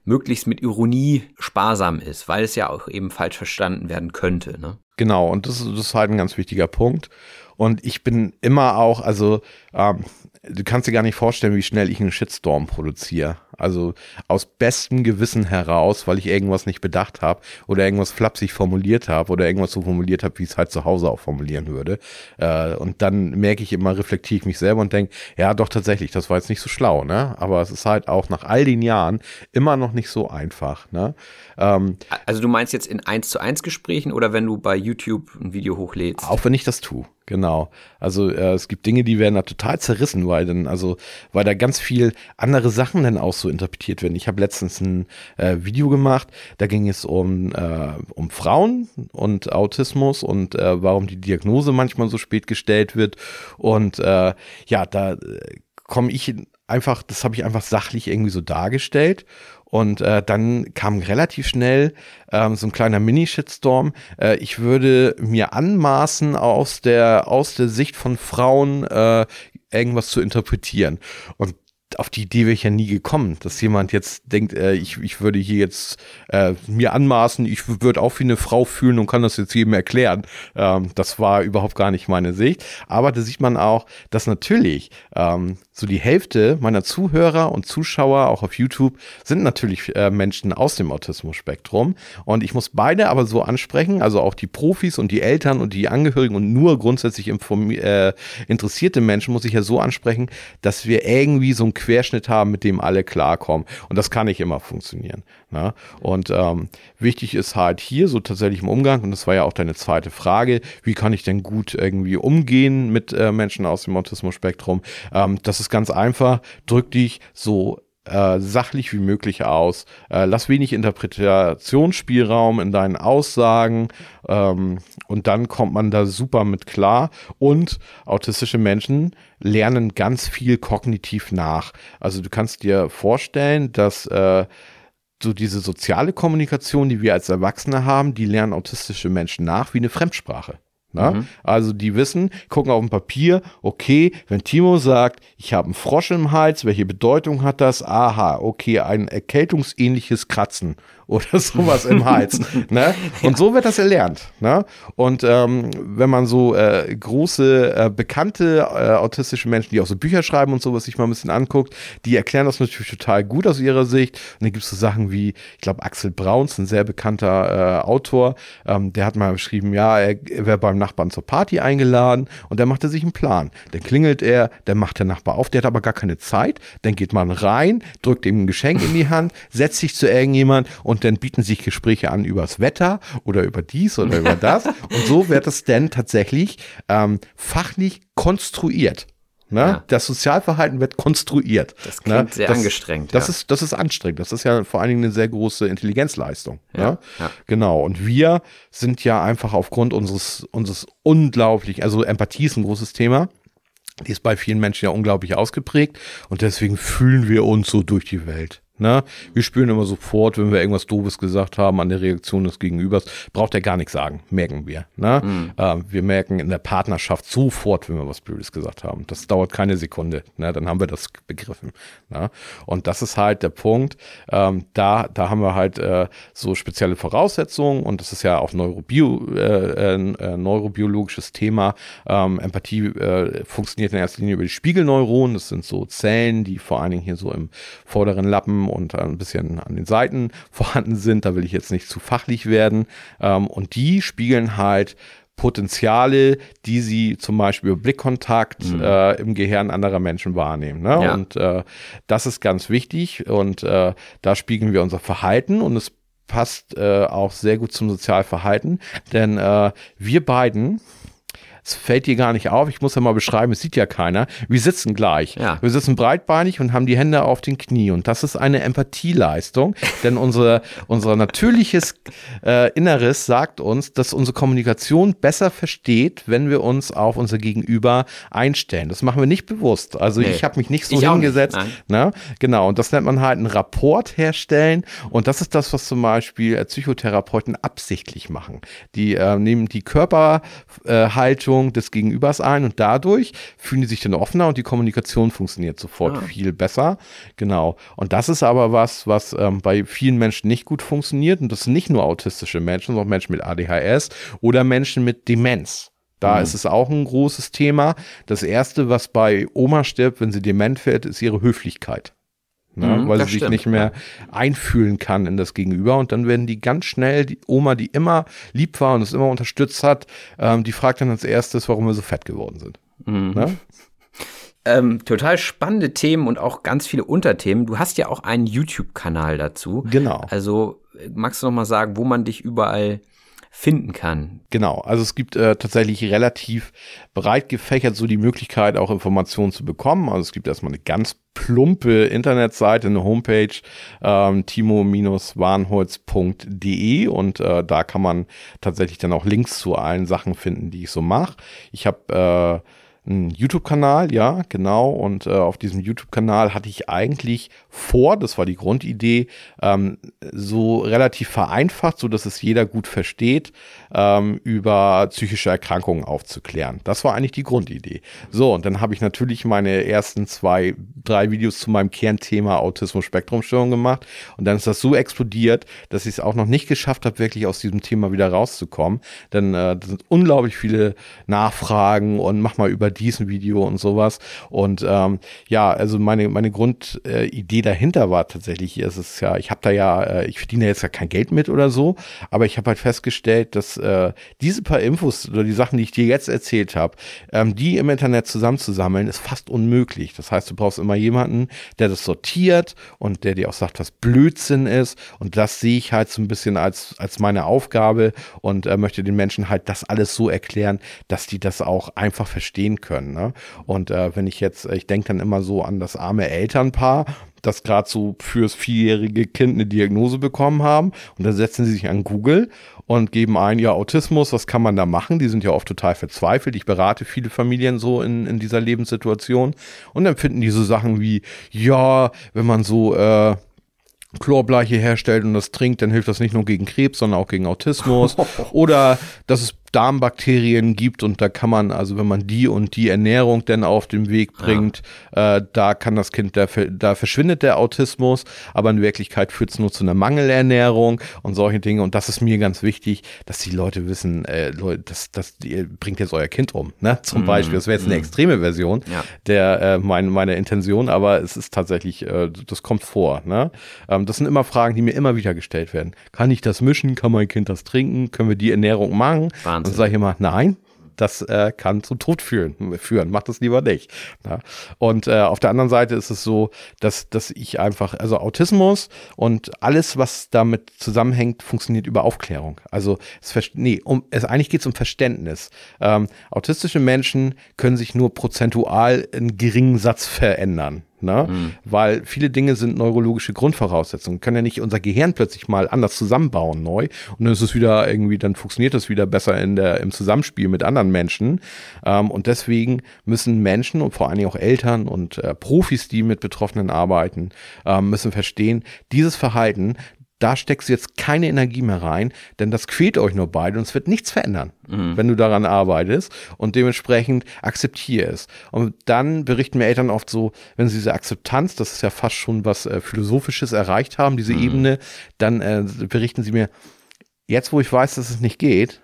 möglichst mit Ironie sparsam ist, weil es ja auch eben falsch verstanden werden könnte. Ne? Genau, und das, das ist halt ein ganz wichtiger Punkt. Und ich bin immer auch, also ähm, du kannst dir gar nicht vorstellen, wie schnell ich einen Shitstorm produziere. Also aus bestem Gewissen heraus, weil ich irgendwas nicht bedacht habe oder irgendwas flapsig formuliert habe oder irgendwas so formuliert habe, wie ich es halt zu Hause auch formulieren würde. Äh, und dann merke ich immer, reflektiere ich mich selber und denke, ja doch tatsächlich, das war jetzt nicht so schlau, ne? Aber es ist halt auch nach all den Jahren immer noch nicht so einfach, ne? Ähm, also du meinst jetzt in 1 zu 1 Gesprächen oder wenn du bei YouTube ein Video hochlädst? Auch wenn ich das tue. Genau. Also äh, es gibt Dinge, die werden da total zerrissen, weil dann, also, weil da ganz viel andere Sachen dann auch so interpretiert werden. Ich habe letztens ein äh, Video gemacht, da ging es um, äh, um Frauen und Autismus und äh, warum die Diagnose manchmal so spät gestellt wird. Und äh, ja, da äh, komme ich einfach, das habe ich einfach sachlich irgendwie so dargestellt. Und äh, dann kam relativ schnell ähm, so ein kleiner Mini-Shitstorm. Äh, ich würde mir anmaßen, aus der, aus der Sicht von Frauen äh, irgendwas zu interpretieren. Und auf die Idee wäre ich ja nie gekommen, dass jemand jetzt denkt, äh, ich, ich würde hier jetzt äh, mir anmaßen, ich würde auch wie eine Frau fühlen und kann das jetzt jedem erklären. Ähm, das war überhaupt gar nicht meine Sicht. Aber da sieht man auch, dass natürlich ähm, so die Hälfte meiner Zuhörer und Zuschauer, auch auf YouTube, sind natürlich äh, Menschen aus dem Autismus-Spektrum. Und ich muss beide aber so ansprechen, also auch die Profis und die Eltern und die Angehörigen und nur grundsätzlich äh, interessierte Menschen muss ich ja so ansprechen, dass wir irgendwie so ein Querschnitt haben, mit dem alle klarkommen. Und das kann nicht immer funktionieren. Ne? Und ähm, wichtig ist halt hier so tatsächlich im Umgang, und das war ja auch deine zweite Frage, wie kann ich denn gut irgendwie umgehen mit äh, Menschen aus dem Autismus-Spektrum? Ähm, das ist ganz einfach, drück dich so äh, sachlich wie möglich aus. Äh, lass wenig Interpretationsspielraum in deinen Aussagen ähm, und dann kommt man da super mit klar. Und autistische Menschen lernen ganz viel kognitiv nach. Also du kannst dir vorstellen, dass äh, so diese soziale Kommunikation, die wir als Erwachsene haben, die lernen autistische Menschen nach wie eine Fremdsprache. Mhm. Also die wissen, gucken auf dem Papier, okay, wenn Timo sagt, ich habe einen Frosch im Hals, welche Bedeutung hat das? Aha, okay, ein erkältungsähnliches Kratzen oder sowas im Hals. ne? Und so wird das erlernt. Ne? Und ähm, wenn man so äh, große, äh, bekannte äh, autistische Menschen, die auch so Bücher schreiben und sowas sich mal ein bisschen anguckt, die erklären das natürlich total gut aus ihrer Sicht. Und dann gibt es so Sachen wie, ich glaube, Axel Brauns, ein sehr bekannter äh, Autor, ähm, der hat mal geschrieben, ja, er, er wäre beim Nachbarn zur Party eingeladen und der machte sich einen Plan. Dann klingelt er, dann macht der Nachbar auf, der hat aber gar keine Zeit. Dann geht man rein, drückt ihm ein Geschenk in die Hand, setzt sich zu irgendjemand und und dann bieten sich Gespräche an übers Wetter oder über dies oder über das. und so wird es dann tatsächlich ähm, fachlich konstruiert. Ne? Ja. Das Sozialverhalten wird konstruiert. Das ne? klingt ne? sehr das, angestrengt. Das, ja. ist, das ist anstrengend. Das ist ja vor allen Dingen eine sehr große Intelligenzleistung. Ja. Ne? ja. Genau. Und wir sind ja einfach aufgrund unseres, unseres unglaublich, also Empathie ist ein großes Thema. Die ist bei vielen Menschen ja unglaublich ausgeprägt. Und deswegen fühlen wir uns so durch die Welt. Ne? Wir spüren immer sofort, wenn wir irgendwas Doofes gesagt haben an der Reaktion des Gegenübers, braucht er gar nichts sagen, merken wir. Ne? Mhm. Äh, wir merken in der Partnerschaft sofort, wenn wir was Blödes gesagt haben. Das dauert keine Sekunde, ne? dann haben wir das begriffen. Ne? Und das ist halt der Punkt, ähm, da, da haben wir halt äh, so spezielle Voraussetzungen und das ist ja auch Neurobio, äh, äh, neurobiologisches Thema. Ähm, Empathie äh, funktioniert in erster Linie über die Spiegelneuronen, das sind so Zellen, die vor allen Dingen hier so im vorderen Lappen und ein bisschen an den Seiten vorhanden sind. Da will ich jetzt nicht zu fachlich werden. Ähm, und die spiegeln halt Potenziale, die sie zum Beispiel über Blickkontakt mhm. äh, im Gehirn anderer Menschen wahrnehmen. Ne? Ja. Und äh, das ist ganz wichtig und äh, da spiegeln wir unser Verhalten und es passt äh, auch sehr gut zum Sozialverhalten, denn äh, wir beiden es fällt dir gar nicht auf, ich muss ja mal beschreiben, es sieht ja keiner. Wir sitzen gleich. Ja. Wir sitzen breitbeinig und haben die Hände auf den Knie. Und das ist eine Empathieleistung, denn unsere, unser natürliches äh, Inneres sagt uns, dass unsere Kommunikation besser versteht, wenn wir uns auf unser Gegenüber einstellen. Das machen wir nicht bewusst. Also nee. ich habe mich nicht so ich hingesetzt. Nicht. Ne? Genau, und das nennt man halt einen Rapport herstellen. Und das ist das, was zum Beispiel äh, Psychotherapeuten absichtlich machen. Die äh, nehmen die Körperhaltung Haltung des Gegenübers ein und dadurch fühlen die sich dann offener und die Kommunikation funktioniert sofort ah. viel besser. Genau. Und das ist aber was, was ähm, bei vielen Menschen nicht gut funktioniert und das sind nicht nur autistische Menschen, sondern auch Menschen mit ADHS oder Menschen mit Demenz. Da mhm. ist es auch ein großes Thema. Das erste, was bei Oma stirbt, wenn sie dement wird, ist ihre Höflichkeit. Ne? Mhm, weil sie sich stimmt, nicht mehr einfühlen kann in das Gegenüber und dann werden die ganz schnell, die Oma, die immer lieb war und es immer unterstützt hat, ähm, die fragt dann als erstes, warum wir so fett geworden sind. Mhm. Ne? Ähm, total spannende Themen und auch ganz viele Unterthemen. Du hast ja auch einen YouTube-Kanal dazu. Genau. Also magst du noch mal sagen, wo man dich überall finden kann? Genau, also es gibt äh, tatsächlich relativ breit gefächert so die Möglichkeit, auch Informationen zu bekommen. Also es gibt erstmal eine ganz plumpe Internetseite, eine Homepage, ähm, timo-warnholz.de und äh, da kann man tatsächlich dann auch Links zu allen Sachen finden, die ich so mache. Ich habe äh, einen YouTube-Kanal, ja, genau. Und äh, auf diesem YouTube-Kanal hatte ich eigentlich vor, das war die Grundidee, ähm, so relativ vereinfacht, so dass es jeder gut versteht, ähm, über psychische Erkrankungen aufzuklären. Das war eigentlich die Grundidee. So, und dann habe ich natürlich meine ersten zwei, drei Videos zu meinem Kernthema Autismus-Spektrum-Störung gemacht. Und dann ist das so explodiert, dass ich es auch noch nicht geschafft habe, wirklich aus diesem Thema wieder rauszukommen. Denn äh, da sind unglaublich viele Nachfragen und mach mal über diesen Video und sowas. Und ähm, ja, also meine, meine Grundidee dahinter war tatsächlich, es ist ja, ich habe da ja, äh, ich verdiene jetzt ja kein Geld mit oder so, aber ich habe halt festgestellt, dass äh, diese paar Infos oder die Sachen, die ich dir jetzt erzählt habe, ähm, die im Internet zusammenzusammeln, ist fast unmöglich. Das heißt, du brauchst immer jemanden, der das sortiert und der dir auch sagt, was Blödsinn ist. Und das sehe ich halt so ein bisschen als, als meine Aufgabe und äh, möchte den Menschen halt das alles so erklären, dass die das auch einfach verstehen können. Ne? Und äh, wenn ich jetzt, ich denke dann immer so an das arme Elternpaar, das gerade so fürs vierjährige Kind eine Diagnose bekommen haben. Und dann setzen sie sich an Google und geben ein, ja, Autismus, was kann man da machen? Die sind ja oft total verzweifelt. Ich berate viele Familien so in, in dieser Lebenssituation. Und dann finden die so Sachen wie, ja, wenn man so äh, Chlorbleiche herstellt und das trinkt, dann hilft das nicht nur gegen Krebs, sondern auch gegen Autismus. Oder dass es Darmbakterien gibt und da kann man, also wenn man die und die Ernährung denn auf den Weg bringt, ja. äh, da kann das Kind, da, da verschwindet der Autismus, aber in Wirklichkeit führt es nur zu einer Mangelernährung und solche Dinge. Und das ist mir ganz wichtig, dass die Leute wissen, äh, Leute, das, das ihr bringt jetzt euer Kind um. Ne? Zum mm, Beispiel, das wäre jetzt mm. eine extreme Version ja. der äh, mein, meiner Intention, aber es ist tatsächlich, äh, das kommt vor. Ne? Ähm, das sind immer Fragen, die mir immer wieder gestellt werden. Kann ich das mischen? Kann mein Kind das trinken? Können wir die Ernährung machen? Wahnsinn. Dann sage ich immer, nein, das äh, kann zum Tod führen. führen. Macht das lieber nicht. Ja. Und äh, auf der anderen Seite ist es so, dass, dass ich einfach, also Autismus und alles, was damit zusammenhängt, funktioniert über Aufklärung. Also es nee, um, es eigentlich geht es um Verständnis. Ähm, autistische Menschen können sich nur prozentual einen geringen Satz verändern. Ne? Mhm. Weil viele Dinge sind neurologische Grundvoraussetzungen. Wir können ja nicht unser Gehirn plötzlich mal anders zusammenbauen neu und dann ist es wieder irgendwie, dann funktioniert es wieder besser in der, im Zusammenspiel mit anderen Menschen. Ähm, und deswegen müssen Menschen und vor allen Dingen auch Eltern und äh, Profis, die mit Betroffenen arbeiten, ähm, müssen verstehen, dieses Verhalten, da steckst du jetzt keine Energie mehr rein, denn das quält euch nur beide und es wird nichts verändern, mhm. wenn du daran arbeitest und dementsprechend akzeptiere es. Und dann berichten mir Eltern oft so, wenn sie diese Akzeptanz, das ist ja fast schon was äh, Philosophisches erreicht haben, diese mhm. Ebene, dann äh, berichten sie mir, jetzt wo ich weiß, dass es nicht geht,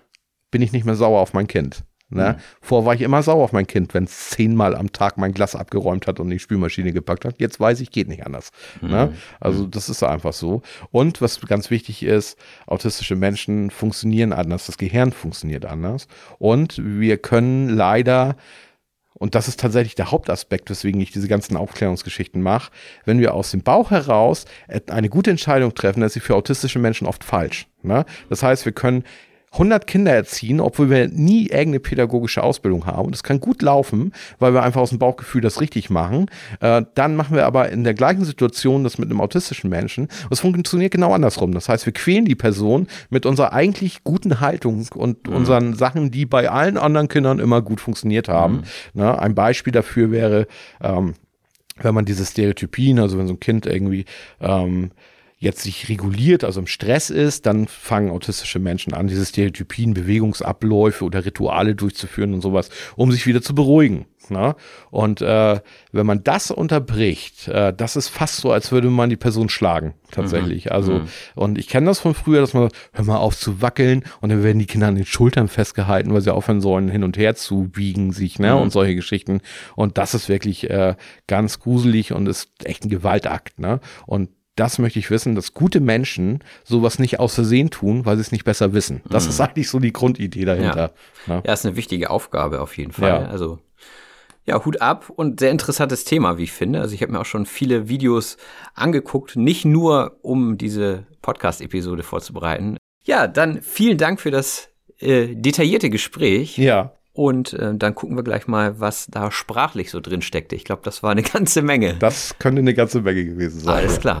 bin ich nicht mehr sauer auf mein Kind. Ne? Mhm. Vorher war ich immer sauer auf mein Kind, wenn es zehnmal am Tag mein Glas abgeräumt hat und die Spülmaschine gepackt hat. Jetzt weiß ich, geht nicht anders. Mhm. Ne? Also mhm. das ist einfach so. Und was ganz wichtig ist, autistische Menschen funktionieren anders, das Gehirn funktioniert anders. Und wir können leider und das ist tatsächlich der Hauptaspekt, weswegen ich diese ganzen Aufklärungsgeschichten mache. Wenn wir aus dem Bauch heraus eine gute Entscheidung treffen, dann ist sie für autistische Menschen oft falsch. Ne? Das heißt, wir können 100 Kinder erziehen, obwohl wir nie irgendeine pädagogische Ausbildung haben. Und das kann gut laufen, weil wir einfach aus dem Bauchgefühl das richtig machen. Äh, dann machen wir aber in der gleichen Situation das mit einem autistischen Menschen. Es funktioniert genau andersrum. Das heißt, wir quälen die Person mit unserer eigentlich guten Haltung und mhm. unseren Sachen, die bei allen anderen Kindern immer gut funktioniert haben. Mhm. Ne? Ein Beispiel dafür wäre, ähm, wenn man diese Stereotypien, also wenn so ein Kind irgendwie ähm, jetzt sich reguliert, also im Stress ist, dann fangen autistische Menschen an, diese Stereotypien, Bewegungsabläufe oder Rituale durchzuführen und sowas, um sich wieder zu beruhigen. Ne? Und äh, wenn man das unterbricht, äh, das ist fast so, als würde man die Person schlagen, tatsächlich. Mhm. Also, mhm. und ich kenne das von früher, dass man, hör mal auf zu wackeln und dann werden die Kinder an den Schultern festgehalten, weil sie aufhören sollen, hin und her zu biegen sich, ne? Mhm. Und solche Geschichten. Und das ist wirklich äh, ganz gruselig und ist echt ein Gewaltakt, ne? Und das möchte ich wissen, dass gute Menschen sowas nicht aus Versehen tun, weil sie es nicht besser wissen. Das mhm. ist eigentlich so die Grundidee dahinter. Ja. Ne? ja, ist eine wichtige Aufgabe auf jeden Fall. Ja. Also ja, Hut ab und sehr interessantes Thema, wie ich finde. Also ich habe mir auch schon viele Videos angeguckt, nicht nur um diese Podcast-Episode vorzubereiten. Ja, dann vielen Dank für das äh, detaillierte Gespräch. Ja. Und äh, dann gucken wir gleich mal, was da sprachlich so drin steckte. Ich glaube, das war eine ganze Menge. Das könnte eine ganze Menge gewesen sein. Alles klar.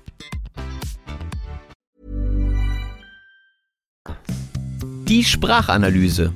Die Sprachanalyse.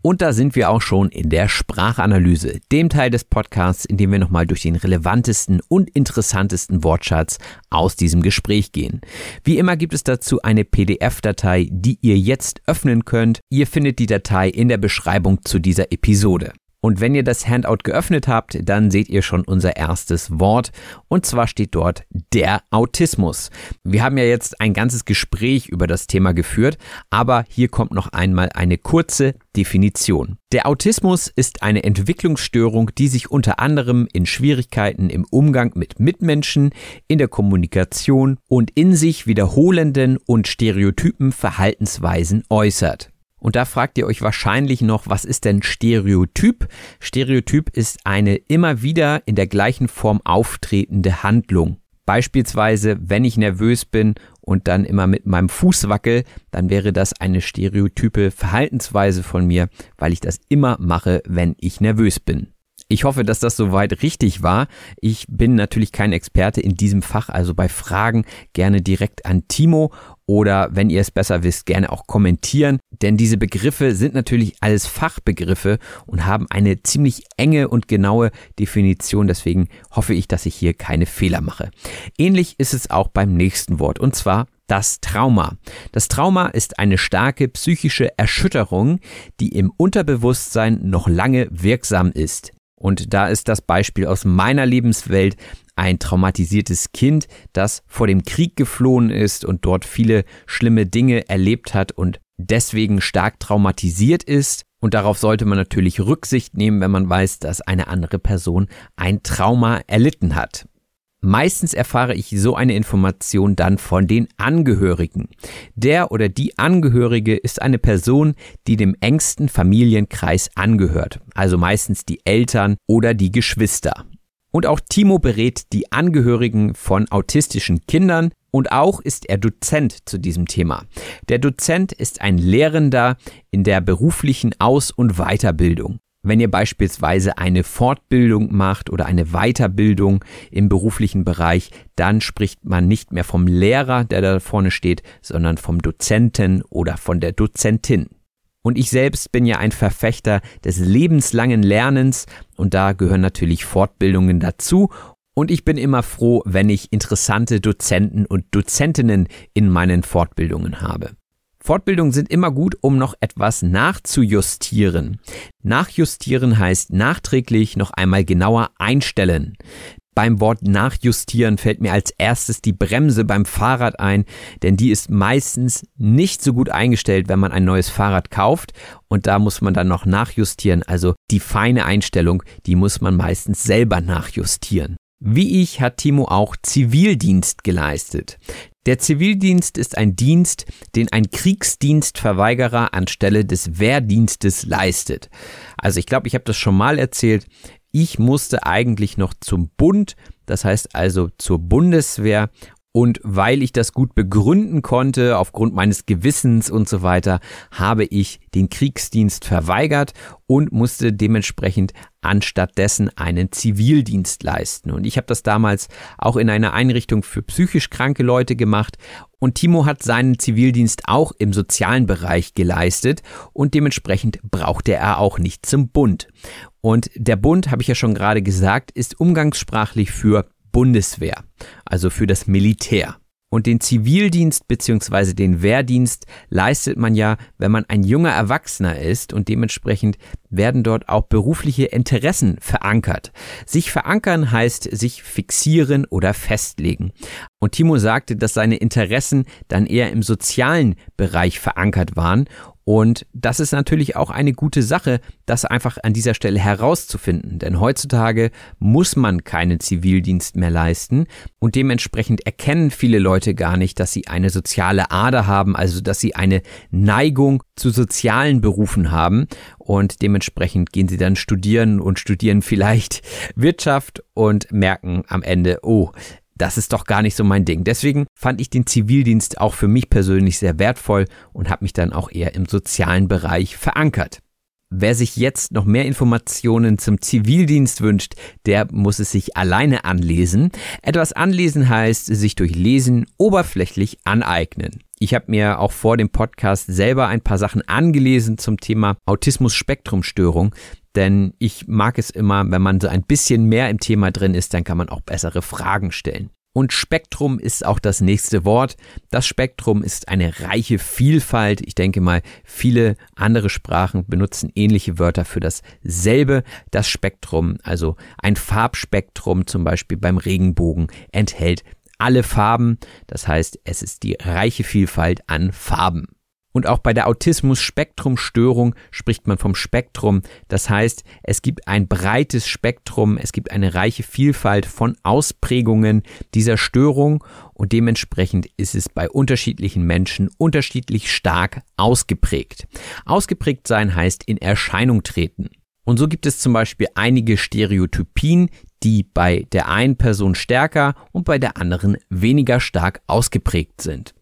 Und da sind wir auch schon in der Sprachanalyse, dem Teil des Podcasts, in dem wir nochmal durch den relevantesten und interessantesten Wortschatz aus diesem Gespräch gehen. Wie immer gibt es dazu eine PDF-Datei, die ihr jetzt öffnen könnt. Ihr findet die Datei in der Beschreibung zu dieser Episode. Und wenn ihr das Handout geöffnet habt, dann seht ihr schon unser erstes Wort. Und zwar steht dort der Autismus. Wir haben ja jetzt ein ganzes Gespräch über das Thema geführt, aber hier kommt noch einmal eine kurze Definition. Der Autismus ist eine Entwicklungsstörung, die sich unter anderem in Schwierigkeiten im Umgang mit Mitmenschen, in der Kommunikation und in sich wiederholenden und stereotypen Verhaltensweisen äußert. Und da fragt ihr euch wahrscheinlich noch, was ist denn Stereotyp? Stereotyp ist eine immer wieder in der gleichen Form auftretende Handlung. Beispielsweise, wenn ich nervös bin und dann immer mit meinem Fuß wackel, dann wäre das eine stereotype Verhaltensweise von mir, weil ich das immer mache, wenn ich nervös bin. Ich hoffe, dass das soweit richtig war. Ich bin natürlich kein Experte in diesem Fach, also bei Fragen gerne direkt an Timo oder wenn ihr es besser wisst, gerne auch kommentieren, denn diese Begriffe sind natürlich alles Fachbegriffe und haben eine ziemlich enge und genaue Definition, deswegen hoffe ich, dass ich hier keine Fehler mache. Ähnlich ist es auch beim nächsten Wort und zwar das Trauma. Das Trauma ist eine starke psychische Erschütterung, die im Unterbewusstsein noch lange wirksam ist. Und da ist das Beispiel aus meiner Lebenswelt ein traumatisiertes Kind, das vor dem Krieg geflohen ist und dort viele schlimme Dinge erlebt hat und deswegen stark traumatisiert ist. Und darauf sollte man natürlich Rücksicht nehmen, wenn man weiß, dass eine andere Person ein Trauma erlitten hat. Meistens erfahre ich so eine Information dann von den Angehörigen. Der oder die Angehörige ist eine Person, die dem engsten Familienkreis angehört, also meistens die Eltern oder die Geschwister. Und auch Timo berät die Angehörigen von autistischen Kindern und auch ist er Dozent zu diesem Thema. Der Dozent ist ein Lehrender in der beruflichen Aus- und Weiterbildung. Wenn ihr beispielsweise eine Fortbildung macht oder eine Weiterbildung im beruflichen Bereich, dann spricht man nicht mehr vom Lehrer, der da vorne steht, sondern vom Dozenten oder von der Dozentin. Und ich selbst bin ja ein Verfechter des lebenslangen Lernens und da gehören natürlich Fortbildungen dazu. Und ich bin immer froh, wenn ich interessante Dozenten und Dozentinnen in meinen Fortbildungen habe. Fortbildungen sind immer gut, um noch etwas nachzujustieren. Nachjustieren heißt nachträglich noch einmal genauer einstellen. Beim Wort nachjustieren fällt mir als erstes die Bremse beim Fahrrad ein, denn die ist meistens nicht so gut eingestellt, wenn man ein neues Fahrrad kauft und da muss man dann noch nachjustieren. Also die feine Einstellung, die muss man meistens selber nachjustieren. Wie ich hat Timo auch Zivildienst geleistet. Der Zivildienst ist ein Dienst, den ein Kriegsdienstverweigerer anstelle des Wehrdienstes leistet. Also ich glaube, ich habe das schon mal erzählt. Ich musste eigentlich noch zum Bund, das heißt also zur Bundeswehr und weil ich das gut begründen konnte, aufgrund meines Gewissens und so weiter, habe ich den Kriegsdienst verweigert und musste dementsprechend anstattdessen einen Zivildienst leisten. Und ich habe das damals auch in einer Einrichtung für psychisch kranke Leute gemacht. Und Timo hat seinen Zivildienst auch im sozialen Bereich geleistet und dementsprechend brauchte er auch nicht zum Bund. Und der Bund, habe ich ja schon gerade gesagt, ist umgangssprachlich für Bundeswehr, also für das Militär. Und den Zivildienst bzw. den Wehrdienst leistet man ja, wenn man ein junger Erwachsener ist und dementsprechend werden dort auch berufliche Interessen verankert. Sich verankern heißt sich fixieren oder festlegen. Und Timo sagte, dass seine Interessen dann eher im sozialen Bereich verankert waren und das ist natürlich auch eine gute Sache, das einfach an dieser Stelle herauszufinden. Denn heutzutage muss man keinen Zivildienst mehr leisten und dementsprechend erkennen viele Leute gar nicht, dass sie eine soziale Ader haben, also dass sie eine Neigung zu sozialen Berufen haben und dementsprechend gehen sie dann studieren und studieren vielleicht Wirtschaft und merken am Ende, oh, das ist doch gar nicht so mein Ding. Deswegen fand ich den Zivildienst auch für mich persönlich sehr wertvoll und habe mich dann auch eher im sozialen Bereich verankert. Wer sich jetzt noch mehr Informationen zum Zivildienst wünscht, der muss es sich alleine anlesen. Etwas anlesen heißt sich durch Lesen oberflächlich aneignen. Ich habe mir auch vor dem Podcast selber ein paar Sachen angelesen zum Thema Autismus-Spektrum-Störung, denn ich mag es immer, wenn man so ein bisschen mehr im Thema drin ist, dann kann man auch bessere Fragen stellen. Und Spektrum ist auch das nächste Wort. Das Spektrum ist eine reiche Vielfalt. Ich denke mal, viele andere Sprachen benutzen ähnliche Wörter für dasselbe. Das Spektrum, also ein Farbspektrum zum Beispiel beim Regenbogen, enthält alle Farben. Das heißt, es ist die reiche Vielfalt an Farben. Und auch bei der Autismus-Spektrum-Störung spricht man vom Spektrum. Das heißt, es gibt ein breites Spektrum, es gibt eine reiche Vielfalt von Ausprägungen dieser Störung und dementsprechend ist es bei unterschiedlichen Menschen unterschiedlich stark ausgeprägt. Ausgeprägt sein heißt in Erscheinung treten. Und so gibt es zum Beispiel einige Stereotypien, die bei der einen Person stärker und bei der anderen weniger stark ausgeprägt sind.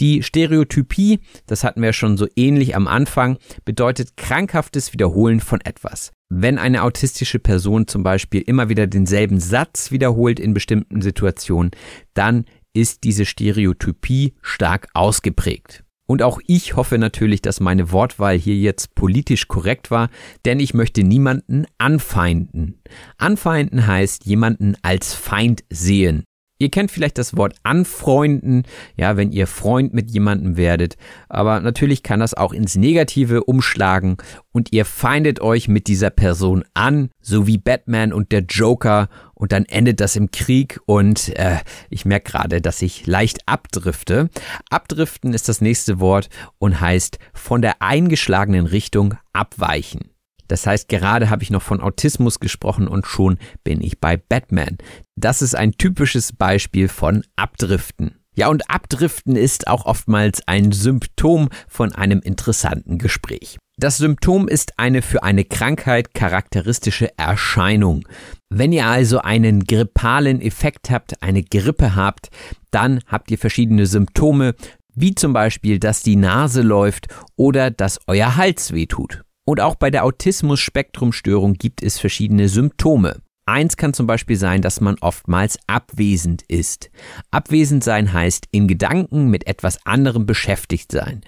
Die Stereotypie, das hatten wir schon so ähnlich am Anfang, bedeutet krankhaftes Wiederholen von etwas. Wenn eine autistische Person zum Beispiel immer wieder denselben Satz wiederholt in bestimmten Situationen, dann ist diese Stereotypie stark ausgeprägt. Und auch ich hoffe natürlich, dass meine Wortwahl hier jetzt politisch korrekt war, denn ich möchte niemanden anfeinden. Anfeinden heißt jemanden als Feind sehen. Ihr kennt vielleicht das Wort anfreunden, ja, wenn ihr Freund mit jemandem werdet, aber natürlich kann das auch ins Negative umschlagen und ihr feindet euch mit dieser Person an, so wie Batman und der Joker und dann endet das im Krieg und äh, ich merke gerade, dass ich leicht abdrifte. Abdriften ist das nächste Wort und heißt von der eingeschlagenen Richtung abweichen. Das heißt, gerade habe ich noch von Autismus gesprochen und schon bin ich bei Batman. Das ist ein typisches Beispiel von Abdriften. Ja, und Abdriften ist auch oftmals ein Symptom von einem interessanten Gespräch. Das Symptom ist eine für eine Krankheit charakteristische Erscheinung. Wenn ihr also einen grippalen Effekt habt, eine Grippe habt, dann habt ihr verschiedene Symptome, wie zum Beispiel, dass die Nase läuft oder dass euer Hals wehtut. Und auch bei der Autismus-Spektrum-Störung gibt es verschiedene Symptome. Eins kann zum Beispiel sein, dass man oftmals abwesend ist. Abwesend sein heißt in Gedanken mit etwas anderem beschäftigt sein.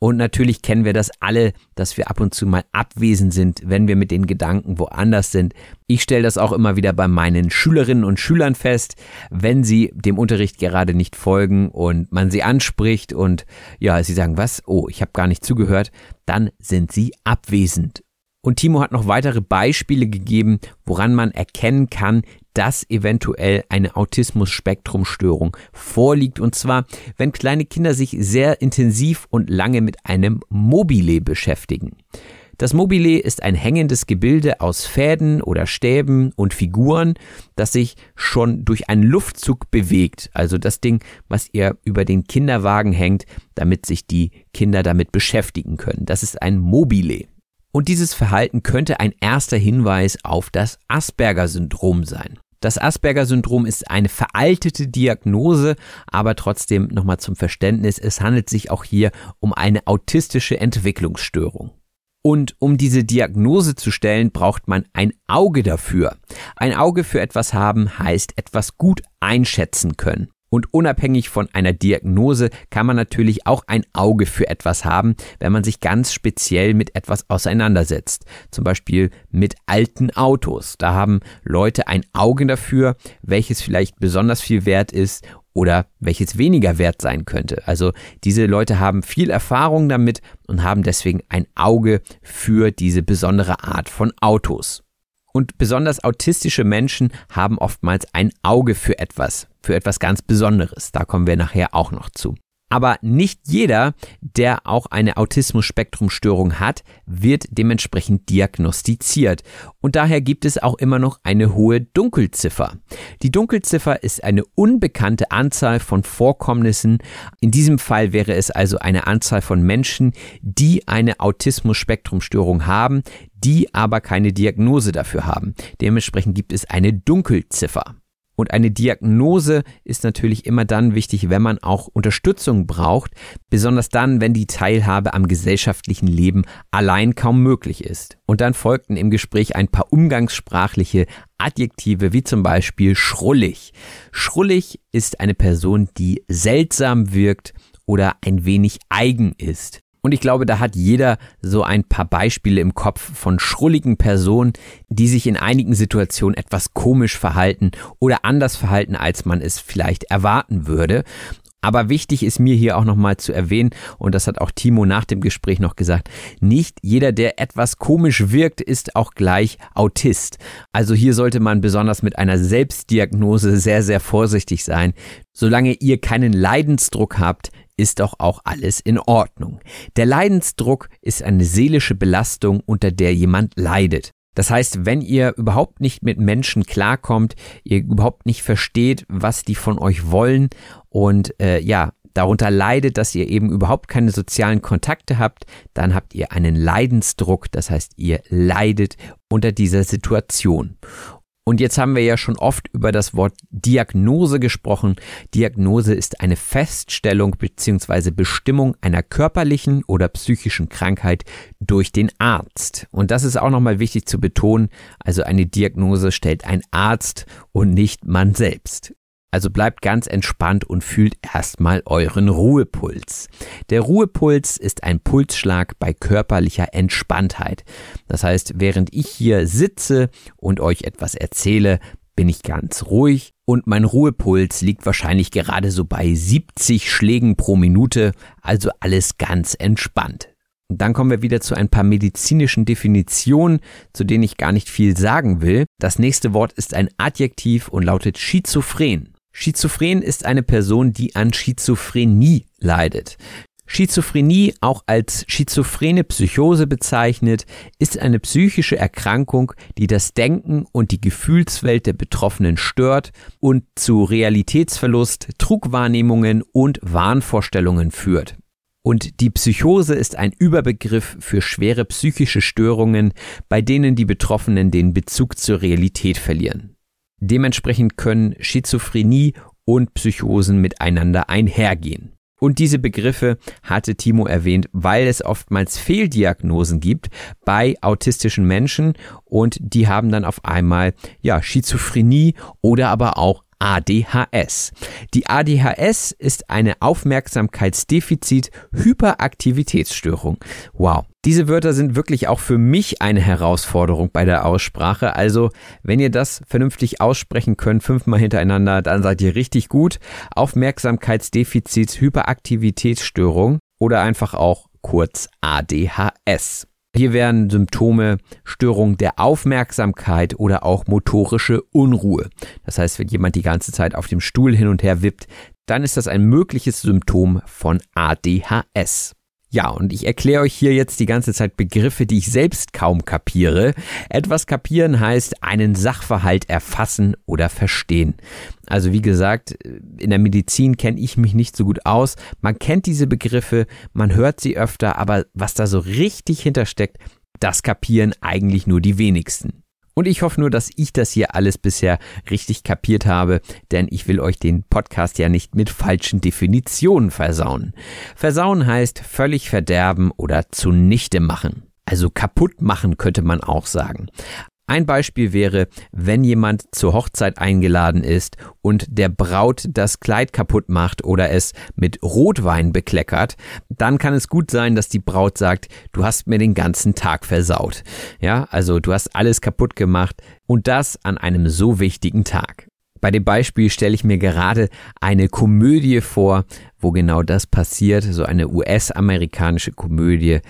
Und natürlich kennen wir das alle, dass wir ab und zu mal abwesend sind, wenn wir mit den Gedanken woanders sind. Ich stelle das auch immer wieder bei meinen Schülerinnen und Schülern fest, wenn sie dem Unterricht gerade nicht folgen und man sie anspricht und ja, sie sagen, was? Oh, ich habe gar nicht zugehört, dann sind sie abwesend. Und Timo hat noch weitere Beispiele gegeben, woran man erkennen kann, dass eventuell eine Autismus-Spektrum-Störung vorliegt. Und zwar, wenn kleine Kinder sich sehr intensiv und lange mit einem Mobile beschäftigen. Das Mobile ist ein hängendes Gebilde aus Fäden oder Stäben und Figuren, das sich schon durch einen Luftzug bewegt. Also das Ding, was ihr über den Kinderwagen hängt, damit sich die Kinder damit beschäftigen können. Das ist ein Mobile. Und dieses Verhalten könnte ein erster Hinweis auf das Asperger-Syndrom sein. Das Asperger-Syndrom ist eine veraltete Diagnose, aber trotzdem nochmal zum Verständnis, es handelt sich auch hier um eine autistische Entwicklungsstörung. Und um diese Diagnose zu stellen, braucht man ein Auge dafür. Ein Auge für etwas haben heißt etwas gut einschätzen können. Und unabhängig von einer Diagnose kann man natürlich auch ein Auge für etwas haben, wenn man sich ganz speziell mit etwas auseinandersetzt. Zum Beispiel mit alten Autos. Da haben Leute ein Auge dafür, welches vielleicht besonders viel wert ist oder welches weniger wert sein könnte. Also diese Leute haben viel Erfahrung damit und haben deswegen ein Auge für diese besondere Art von Autos. Und besonders autistische Menschen haben oftmals ein Auge für etwas, für etwas ganz Besonderes. Da kommen wir nachher auch noch zu. Aber nicht jeder, der auch eine Autismus-Spektrum-Störung hat, wird dementsprechend diagnostiziert. Und daher gibt es auch immer noch eine hohe Dunkelziffer. Die Dunkelziffer ist eine unbekannte Anzahl von Vorkommnissen. In diesem Fall wäre es also eine Anzahl von Menschen, die eine Autismus-Spektrum-Störung haben, die aber keine Diagnose dafür haben. Dementsprechend gibt es eine Dunkelziffer. Und eine Diagnose ist natürlich immer dann wichtig, wenn man auch Unterstützung braucht, besonders dann, wenn die Teilhabe am gesellschaftlichen Leben allein kaum möglich ist. Und dann folgten im Gespräch ein paar umgangssprachliche Adjektive, wie zum Beispiel schrullig. Schrullig ist eine Person, die seltsam wirkt oder ein wenig eigen ist. Und ich glaube, da hat jeder so ein paar Beispiele im Kopf von schrulligen Personen, die sich in einigen Situationen etwas komisch verhalten oder anders verhalten, als man es vielleicht erwarten würde. Aber wichtig ist mir hier auch nochmal zu erwähnen, und das hat auch Timo nach dem Gespräch noch gesagt, nicht jeder, der etwas komisch wirkt, ist auch gleich Autist. Also hier sollte man besonders mit einer Selbstdiagnose sehr, sehr vorsichtig sein. Solange ihr keinen Leidensdruck habt, ist doch auch alles in Ordnung. Der Leidensdruck ist eine seelische Belastung, unter der jemand leidet. Das heißt, wenn ihr überhaupt nicht mit Menschen klarkommt, ihr überhaupt nicht versteht, was die von euch wollen und äh, ja, darunter leidet, dass ihr eben überhaupt keine sozialen Kontakte habt, dann habt ihr einen Leidensdruck, das heißt, ihr leidet unter dieser Situation. Und jetzt haben wir ja schon oft über das Wort Diagnose gesprochen. Diagnose ist eine Feststellung bzw. Bestimmung einer körperlichen oder psychischen Krankheit durch den Arzt. Und das ist auch nochmal wichtig zu betonen. Also eine Diagnose stellt ein Arzt und nicht man selbst. Also bleibt ganz entspannt und fühlt erstmal euren Ruhepuls. Der Ruhepuls ist ein Pulsschlag bei körperlicher Entspanntheit. Das heißt, während ich hier sitze und euch etwas erzähle, bin ich ganz ruhig und mein Ruhepuls liegt wahrscheinlich gerade so bei 70 Schlägen pro Minute, also alles ganz entspannt. Dann kommen wir wieder zu ein paar medizinischen Definitionen, zu denen ich gar nicht viel sagen will. Das nächste Wort ist ein Adjektiv und lautet schizophren. Schizophren ist eine Person, die an Schizophrenie leidet. Schizophrenie, auch als schizophrene Psychose bezeichnet, ist eine psychische Erkrankung, die das Denken und die Gefühlswelt der Betroffenen stört und zu Realitätsverlust, Trugwahrnehmungen und Wahnvorstellungen führt. Und die Psychose ist ein Überbegriff für schwere psychische Störungen, bei denen die Betroffenen den Bezug zur Realität verlieren. Dementsprechend können Schizophrenie und Psychosen miteinander einhergehen. Und diese Begriffe hatte Timo erwähnt, weil es oftmals Fehldiagnosen gibt bei autistischen Menschen und die haben dann auf einmal ja Schizophrenie oder aber auch ADHS. Die ADHS ist eine Aufmerksamkeitsdefizit-Hyperaktivitätsstörung. Wow. Diese Wörter sind wirklich auch für mich eine Herausforderung bei der Aussprache. Also, wenn ihr das vernünftig aussprechen könnt, fünfmal hintereinander, dann seid ihr richtig gut. Aufmerksamkeitsdefizit-Hyperaktivitätsstörung oder einfach auch kurz ADHS. Hier wären Symptome Störung der Aufmerksamkeit oder auch motorische Unruhe. Das heißt, wenn jemand die ganze Zeit auf dem Stuhl hin und her wippt, dann ist das ein mögliches Symptom von ADHS. Ja, und ich erkläre euch hier jetzt die ganze Zeit Begriffe, die ich selbst kaum kapiere. Etwas kapieren heißt einen Sachverhalt erfassen oder verstehen. Also wie gesagt, in der Medizin kenne ich mich nicht so gut aus. Man kennt diese Begriffe, man hört sie öfter, aber was da so richtig hintersteckt, das kapieren eigentlich nur die wenigsten. Und ich hoffe nur, dass ich das hier alles bisher richtig kapiert habe, denn ich will euch den Podcast ja nicht mit falschen Definitionen versauen. Versauen heißt völlig verderben oder zunichte machen. Also kaputt machen könnte man auch sagen. Ein Beispiel wäre, wenn jemand zur Hochzeit eingeladen ist und der Braut das Kleid kaputt macht oder es mit Rotwein bekleckert, dann kann es gut sein, dass die Braut sagt, du hast mir den ganzen Tag versaut. Ja, also du hast alles kaputt gemacht und das an einem so wichtigen Tag. Bei dem Beispiel stelle ich mir gerade eine Komödie vor, wo genau das passiert, so eine US-amerikanische Komödie.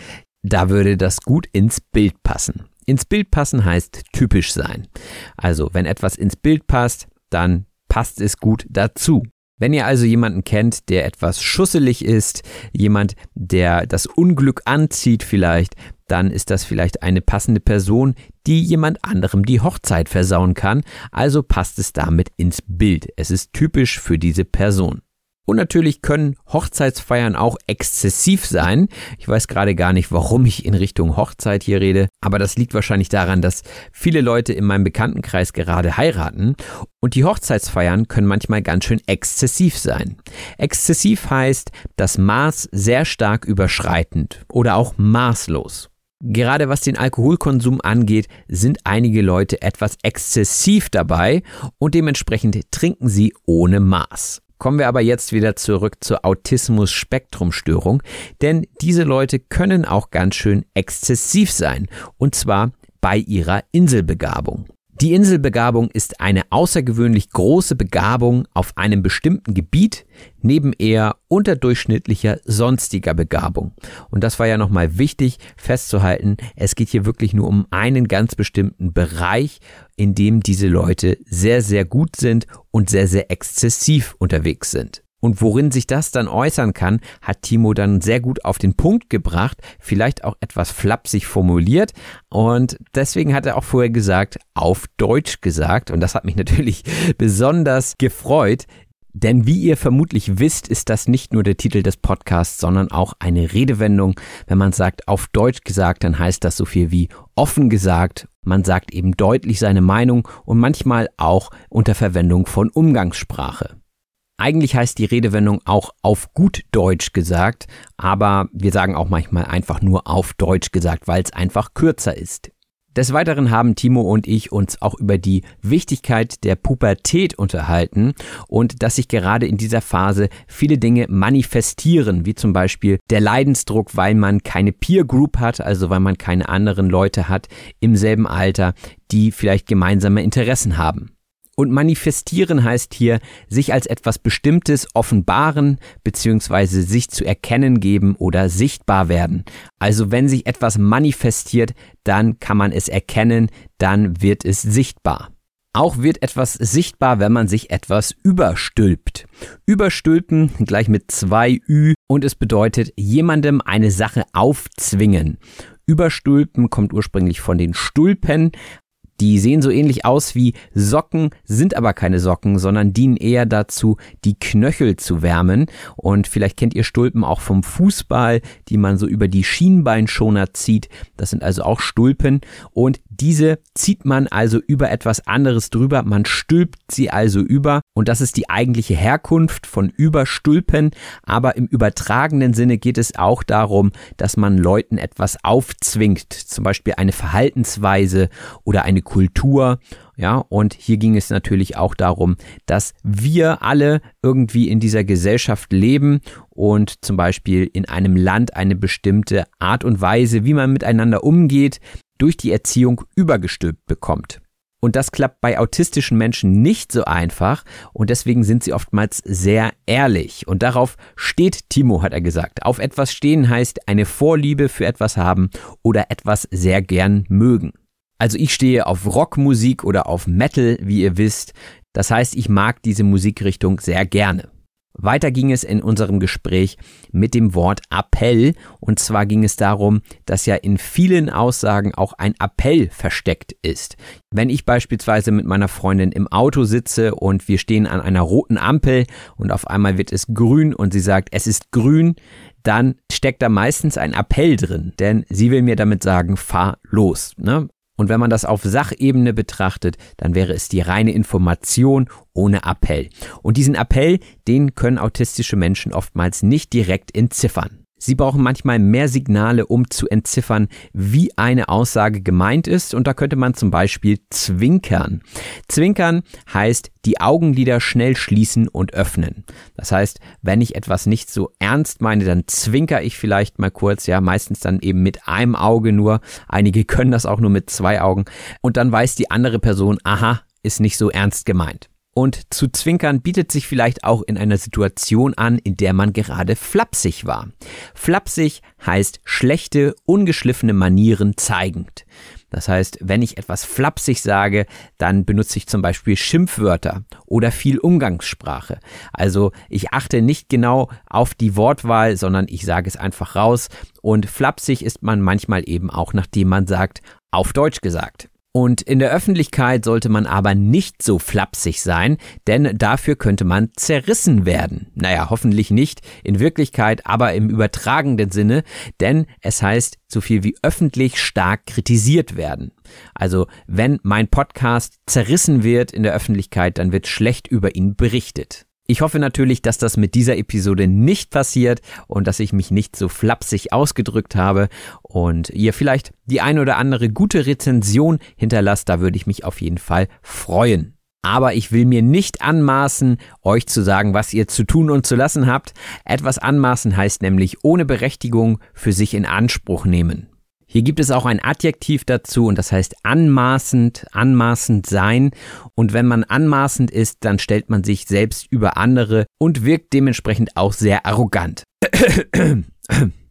Da würde das gut ins Bild passen. Ins Bild passen heißt typisch sein. Also, wenn etwas ins Bild passt, dann passt es gut dazu. Wenn ihr also jemanden kennt, der etwas schusselig ist, jemand, der das Unglück anzieht vielleicht, dann ist das vielleicht eine passende Person, die jemand anderem die Hochzeit versauen kann, also passt es damit ins Bild. Es ist typisch für diese Person. Und natürlich können Hochzeitsfeiern auch exzessiv sein. Ich weiß gerade gar nicht, warum ich in Richtung Hochzeit hier rede, aber das liegt wahrscheinlich daran, dass viele Leute in meinem Bekanntenkreis gerade heiraten und die Hochzeitsfeiern können manchmal ganz schön exzessiv sein. Exzessiv heißt das Maß sehr stark überschreitend oder auch maßlos. Gerade was den Alkoholkonsum angeht, sind einige Leute etwas exzessiv dabei und dementsprechend trinken sie ohne Maß. Kommen wir aber jetzt wieder zurück zur Autismus-Spektrum-Störung, denn diese Leute können auch ganz schön exzessiv sein, und zwar bei ihrer Inselbegabung. Die Inselbegabung ist eine außergewöhnlich große Begabung auf einem bestimmten Gebiet neben eher unterdurchschnittlicher sonstiger Begabung. Und das war ja nochmal wichtig festzuhalten. Es geht hier wirklich nur um einen ganz bestimmten Bereich, in dem diese Leute sehr, sehr gut sind und sehr, sehr exzessiv unterwegs sind. Und worin sich das dann äußern kann, hat Timo dann sehr gut auf den Punkt gebracht, vielleicht auch etwas flapsig formuliert. Und deswegen hat er auch vorher gesagt, auf Deutsch gesagt. Und das hat mich natürlich besonders gefreut. Denn wie ihr vermutlich wisst, ist das nicht nur der Titel des Podcasts, sondern auch eine Redewendung. Wenn man sagt auf Deutsch gesagt, dann heißt das so viel wie offen gesagt. Man sagt eben deutlich seine Meinung und manchmal auch unter Verwendung von Umgangssprache. Eigentlich heißt die Redewendung auch auf gut Deutsch gesagt, aber wir sagen auch manchmal einfach nur auf Deutsch gesagt, weil es einfach kürzer ist. Des Weiteren haben Timo und ich uns auch über die Wichtigkeit der Pubertät unterhalten und dass sich gerade in dieser Phase viele Dinge manifestieren, wie zum Beispiel der Leidensdruck, weil man keine Peer Group hat, also weil man keine anderen Leute hat im selben Alter, die vielleicht gemeinsame Interessen haben. Und manifestieren heißt hier, sich als etwas Bestimmtes offenbaren bzw. sich zu erkennen geben oder sichtbar werden. Also wenn sich etwas manifestiert, dann kann man es erkennen, dann wird es sichtbar. Auch wird etwas sichtbar, wenn man sich etwas überstülpt. Überstülpen gleich mit zwei Ü und es bedeutet jemandem eine Sache aufzwingen. Überstülpen kommt ursprünglich von den Stulpen, die sehen so ähnlich aus wie Socken, sind aber keine Socken, sondern dienen eher dazu, die Knöchel zu wärmen. Und vielleicht kennt ihr Stulpen auch vom Fußball, die man so über die Schienbeinschoner zieht. Das sind also auch Stulpen. Und diese zieht man also über etwas anderes drüber. Man stülpt sie also über. Und das ist die eigentliche Herkunft von Überstülpen. Aber im übertragenen Sinne geht es auch darum, dass man Leuten etwas aufzwingt. Zum Beispiel eine Verhaltensweise oder eine Kultur. Ja, und hier ging es natürlich auch darum, dass wir alle irgendwie in dieser Gesellschaft leben und zum Beispiel in einem Land eine bestimmte Art und Weise, wie man miteinander umgeht, durch die Erziehung übergestülpt bekommt. Und das klappt bei autistischen Menschen nicht so einfach und deswegen sind sie oftmals sehr ehrlich. Und darauf steht Timo, hat er gesagt. Auf etwas stehen heißt eine Vorliebe für etwas haben oder etwas sehr gern mögen. Also ich stehe auf Rockmusik oder auf Metal, wie ihr wisst. Das heißt, ich mag diese Musikrichtung sehr gerne. Weiter ging es in unserem Gespräch mit dem Wort Appell. Und zwar ging es darum, dass ja in vielen Aussagen auch ein Appell versteckt ist. Wenn ich beispielsweise mit meiner Freundin im Auto sitze und wir stehen an einer roten Ampel und auf einmal wird es grün und sie sagt, es ist grün, dann steckt da meistens ein Appell drin, denn sie will mir damit sagen, fahr los. Ne? Und wenn man das auf Sachebene betrachtet, dann wäre es die reine Information ohne Appell. Und diesen Appell, den können autistische Menschen oftmals nicht direkt entziffern. Sie brauchen manchmal mehr Signale, um zu entziffern, wie eine Aussage gemeint ist. Und da könnte man zum Beispiel zwinkern. Zwinkern heißt die Augenlider schnell schließen und öffnen. Das heißt, wenn ich etwas nicht so ernst meine, dann zwinker ich vielleicht mal kurz, ja, meistens dann eben mit einem Auge nur. Einige können das auch nur mit zwei Augen. Und dann weiß die andere Person, aha, ist nicht so ernst gemeint. Und zu zwinkern bietet sich vielleicht auch in einer Situation an, in der man gerade flapsig war. Flapsig heißt schlechte, ungeschliffene Manieren zeigend. Das heißt, wenn ich etwas flapsig sage, dann benutze ich zum Beispiel Schimpfwörter oder viel Umgangssprache. Also ich achte nicht genau auf die Wortwahl, sondern ich sage es einfach raus. Und flapsig ist man manchmal eben auch, nachdem man sagt, auf Deutsch gesagt. Und in der Öffentlichkeit sollte man aber nicht so flapsig sein, denn dafür könnte man zerrissen werden. Naja, hoffentlich nicht in Wirklichkeit, aber im übertragenden Sinne, denn es heißt so viel wie öffentlich stark kritisiert werden. Also wenn mein Podcast zerrissen wird in der Öffentlichkeit, dann wird schlecht über ihn berichtet. Ich hoffe natürlich, dass das mit dieser Episode nicht passiert und dass ich mich nicht so flapsig ausgedrückt habe und ihr vielleicht die ein oder andere gute Rezension hinterlasst. Da würde ich mich auf jeden Fall freuen. Aber ich will mir nicht anmaßen, euch zu sagen, was ihr zu tun und zu lassen habt. Etwas anmaßen heißt nämlich ohne Berechtigung für sich in Anspruch nehmen. Hier gibt es auch ein Adjektiv dazu und das heißt anmaßend, anmaßend sein. Und wenn man anmaßend ist, dann stellt man sich selbst über andere und wirkt dementsprechend auch sehr arrogant.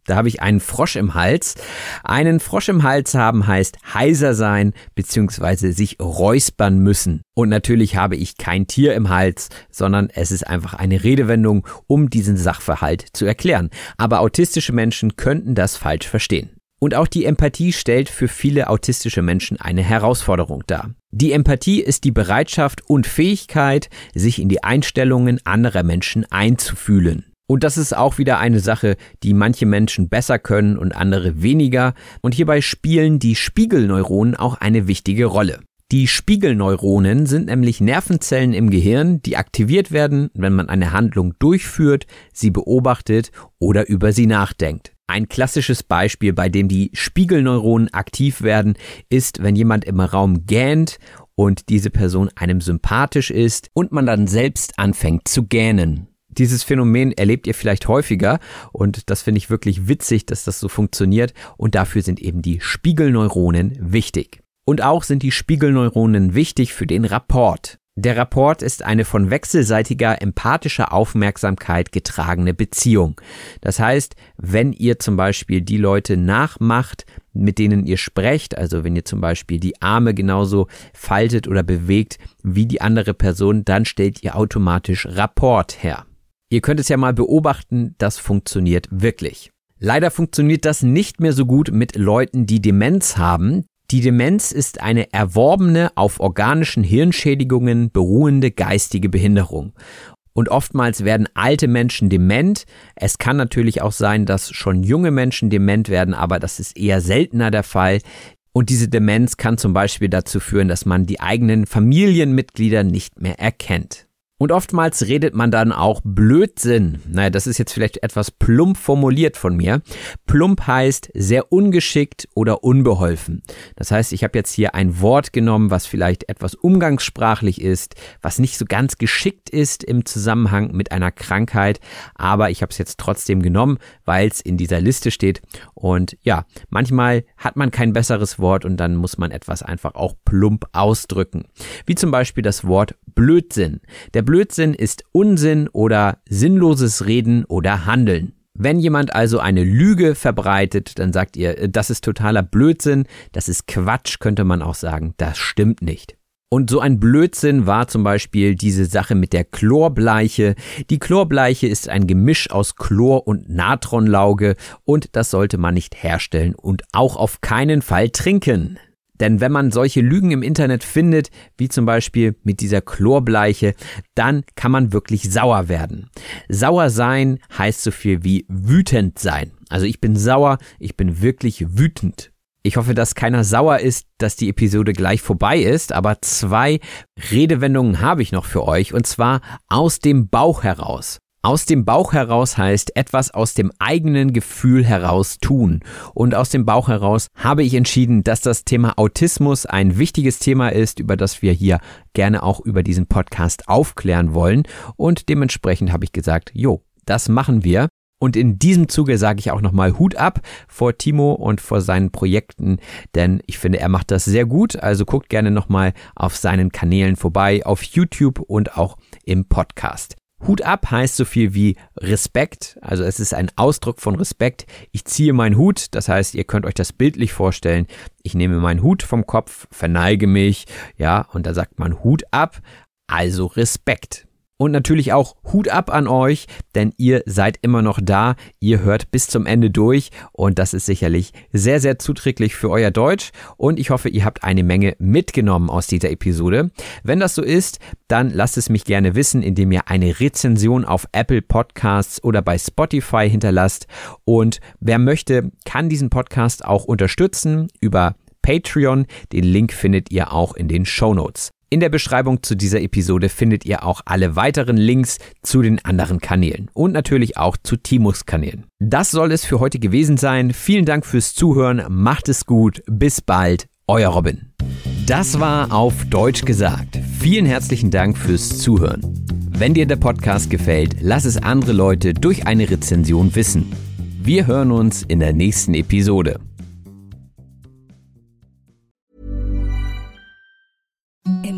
Da habe ich einen Frosch im Hals. Einen Frosch im Hals haben heißt heiser sein bzw. sich räuspern müssen. Und natürlich habe ich kein Tier im Hals, sondern es ist einfach eine Redewendung, um diesen Sachverhalt zu erklären. Aber autistische Menschen könnten das falsch verstehen. Und auch die Empathie stellt für viele autistische Menschen eine Herausforderung dar. Die Empathie ist die Bereitschaft und Fähigkeit, sich in die Einstellungen anderer Menschen einzufühlen. Und das ist auch wieder eine Sache, die manche Menschen besser können und andere weniger. Und hierbei spielen die Spiegelneuronen auch eine wichtige Rolle. Die Spiegelneuronen sind nämlich Nervenzellen im Gehirn, die aktiviert werden, wenn man eine Handlung durchführt, sie beobachtet oder über sie nachdenkt. Ein klassisches Beispiel, bei dem die Spiegelneuronen aktiv werden, ist, wenn jemand im Raum gähnt und diese Person einem sympathisch ist und man dann selbst anfängt zu gähnen. Dieses Phänomen erlebt ihr vielleicht häufiger und das finde ich wirklich witzig, dass das so funktioniert und dafür sind eben die Spiegelneuronen wichtig. Und auch sind die Spiegelneuronen wichtig für den Rapport. Der Rapport ist eine von wechselseitiger empathischer Aufmerksamkeit getragene Beziehung. Das heißt, wenn ihr zum Beispiel die Leute nachmacht, mit denen ihr sprecht, also wenn ihr zum Beispiel die Arme genauso faltet oder bewegt wie die andere Person, dann stellt ihr automatisch Rapport her. Ihr könnt es ja mal beobachten, das funktioniert wirklich. Leider funktioniert das nicht mehr so gut mit Leuten, die Demenz haben, die Demenz ist eine erworbene, auf organischen Hirnschädigungen beruhende geistige Behinderung. Und oftmals werden alte Menschen dement. Es kann natürlich auch sein, dass schon junge Menschen dement werden, aber das ist eher seltener der Fall. Und diese Demenz kann zum Beispiel dazu führen, dass man die eigenen Familienmitglieder nicht mehr erkennt. Und oftmals redet man dann auch Blödsinn. Naja, das ist jetzt vielleicht etwas plump formuliert von mir. Plump heißt sehr ungeschickt oder unbeholfen. Das heißt, ich habe jetzt hier ein Wort genommen, was vielleicht etwas umgangssprachlich ist, was nicht so ganz geschickt ist im Zusammenhang mit einer Krankheit, aber ich habe es jetzt trotzdem genommen, weil es in dieser Liste steht. Und ja, manchmal hat man kein besseres Wort und dann muss man etwas einfach auch plump ausdrücken. Wie zum Beispiel das Wort Blödsinn. Der Blödsinn ist Unsinn oder sinnloses Reden oder Handeln. Wenn jemand also eine Lüge verbreitet, dann sagt ihr, äh, das ist totaler Blödsinn, das ist Quatsch, könnte man auch sagen, das stimmt nicht. Und so ein Blödsinn war zum Beispiel diese Sache mit der Chlorbleiche. Die Chlorbleiche ist ein Gemisch aus Chlor und Natronlauge und das sollte man nicht herstellen und auch auf keinen Fall trinken. Denn wenn man solche Lügen im Internet findet, wie zum Beispiel mit dieser Chlorbleiche, dann kann man wirklich sauer werden. Sauer sein heißt so viel wie wütend sein. Also ich bin sauer, ich bin wirklich wütend. Ich hoffe, dass keiner sauer ist, dass die Episode gleich vorbei ist, aber zwei Redewendungen habe ich noch für euch und zwar aus dem Bauch heraus. Aus dem Bauch heraus heißt etwas aus dem eigenen Gefühl heraus tun. Und aus dem Bauch heraus habe ich entschieden, dass das Thema Autismus ein wichtiges Thema ist, über das wir hier gerne auch über diesen Podcast aufklären wollen. Und dementsprechend habe ich gesagt, jo, das machen wir. Und in diesem Zuge sage ich auch nochmal Hut ab vor Timo und vor seinen Projekten, denn ich finde, er macht das sehr gut. Also guckt gerne nochmal auf seinen Kanälen vorbei, auf YouTube und auch im Podcast. Hut ab heißt so viel wie Respekt, also es ist ein Ausdruck von Respekt. Ich ziehe meinen Hut, das heißt, ihr könnt euch das bildlich vorstellen. Ich nehme meinen Hut vom Kopf, verneige mich, ja, und da sagt man Hut ab, also Respekt. Und natürlich auch Hut ab an euch, denn ihr seid immer noch da, ihr hört bis zum Ende durch und das ist sicherlich sehr, sehr zuträglich für euer Deutsch und ich hoffe, ihr habt eine Menge mitgenommen aus dieser Episode. Wenn das so ist, dann lasst es mich gerne wissen, indem ihr eine Rezension auf Apple Podcasts oder bei Spotify hinterlasst und wer möchte, kann diesen Podcast auch unterstützen über Patreon. Den Link findet ihr auch in den Show Notes. In der Beschreibung zu dieser Episode findet ihr auch alle weiteren Links zu den anderen Kanälen und natürlich auch zu Timus Kanälen. Das soll es für heute gewesen sein. Vielen Dank fürs Zuhören. Macht es gut. Bis bald. Euer Robin. Das war auf Deutsch gesagt. Vielen herzlichen Dank fürs Zuhören. Wenn dir der Podcast gefällt, lass es andere Leute durch eine Rezension wissen. Wir hören uns in der nächsten Episode. Imagine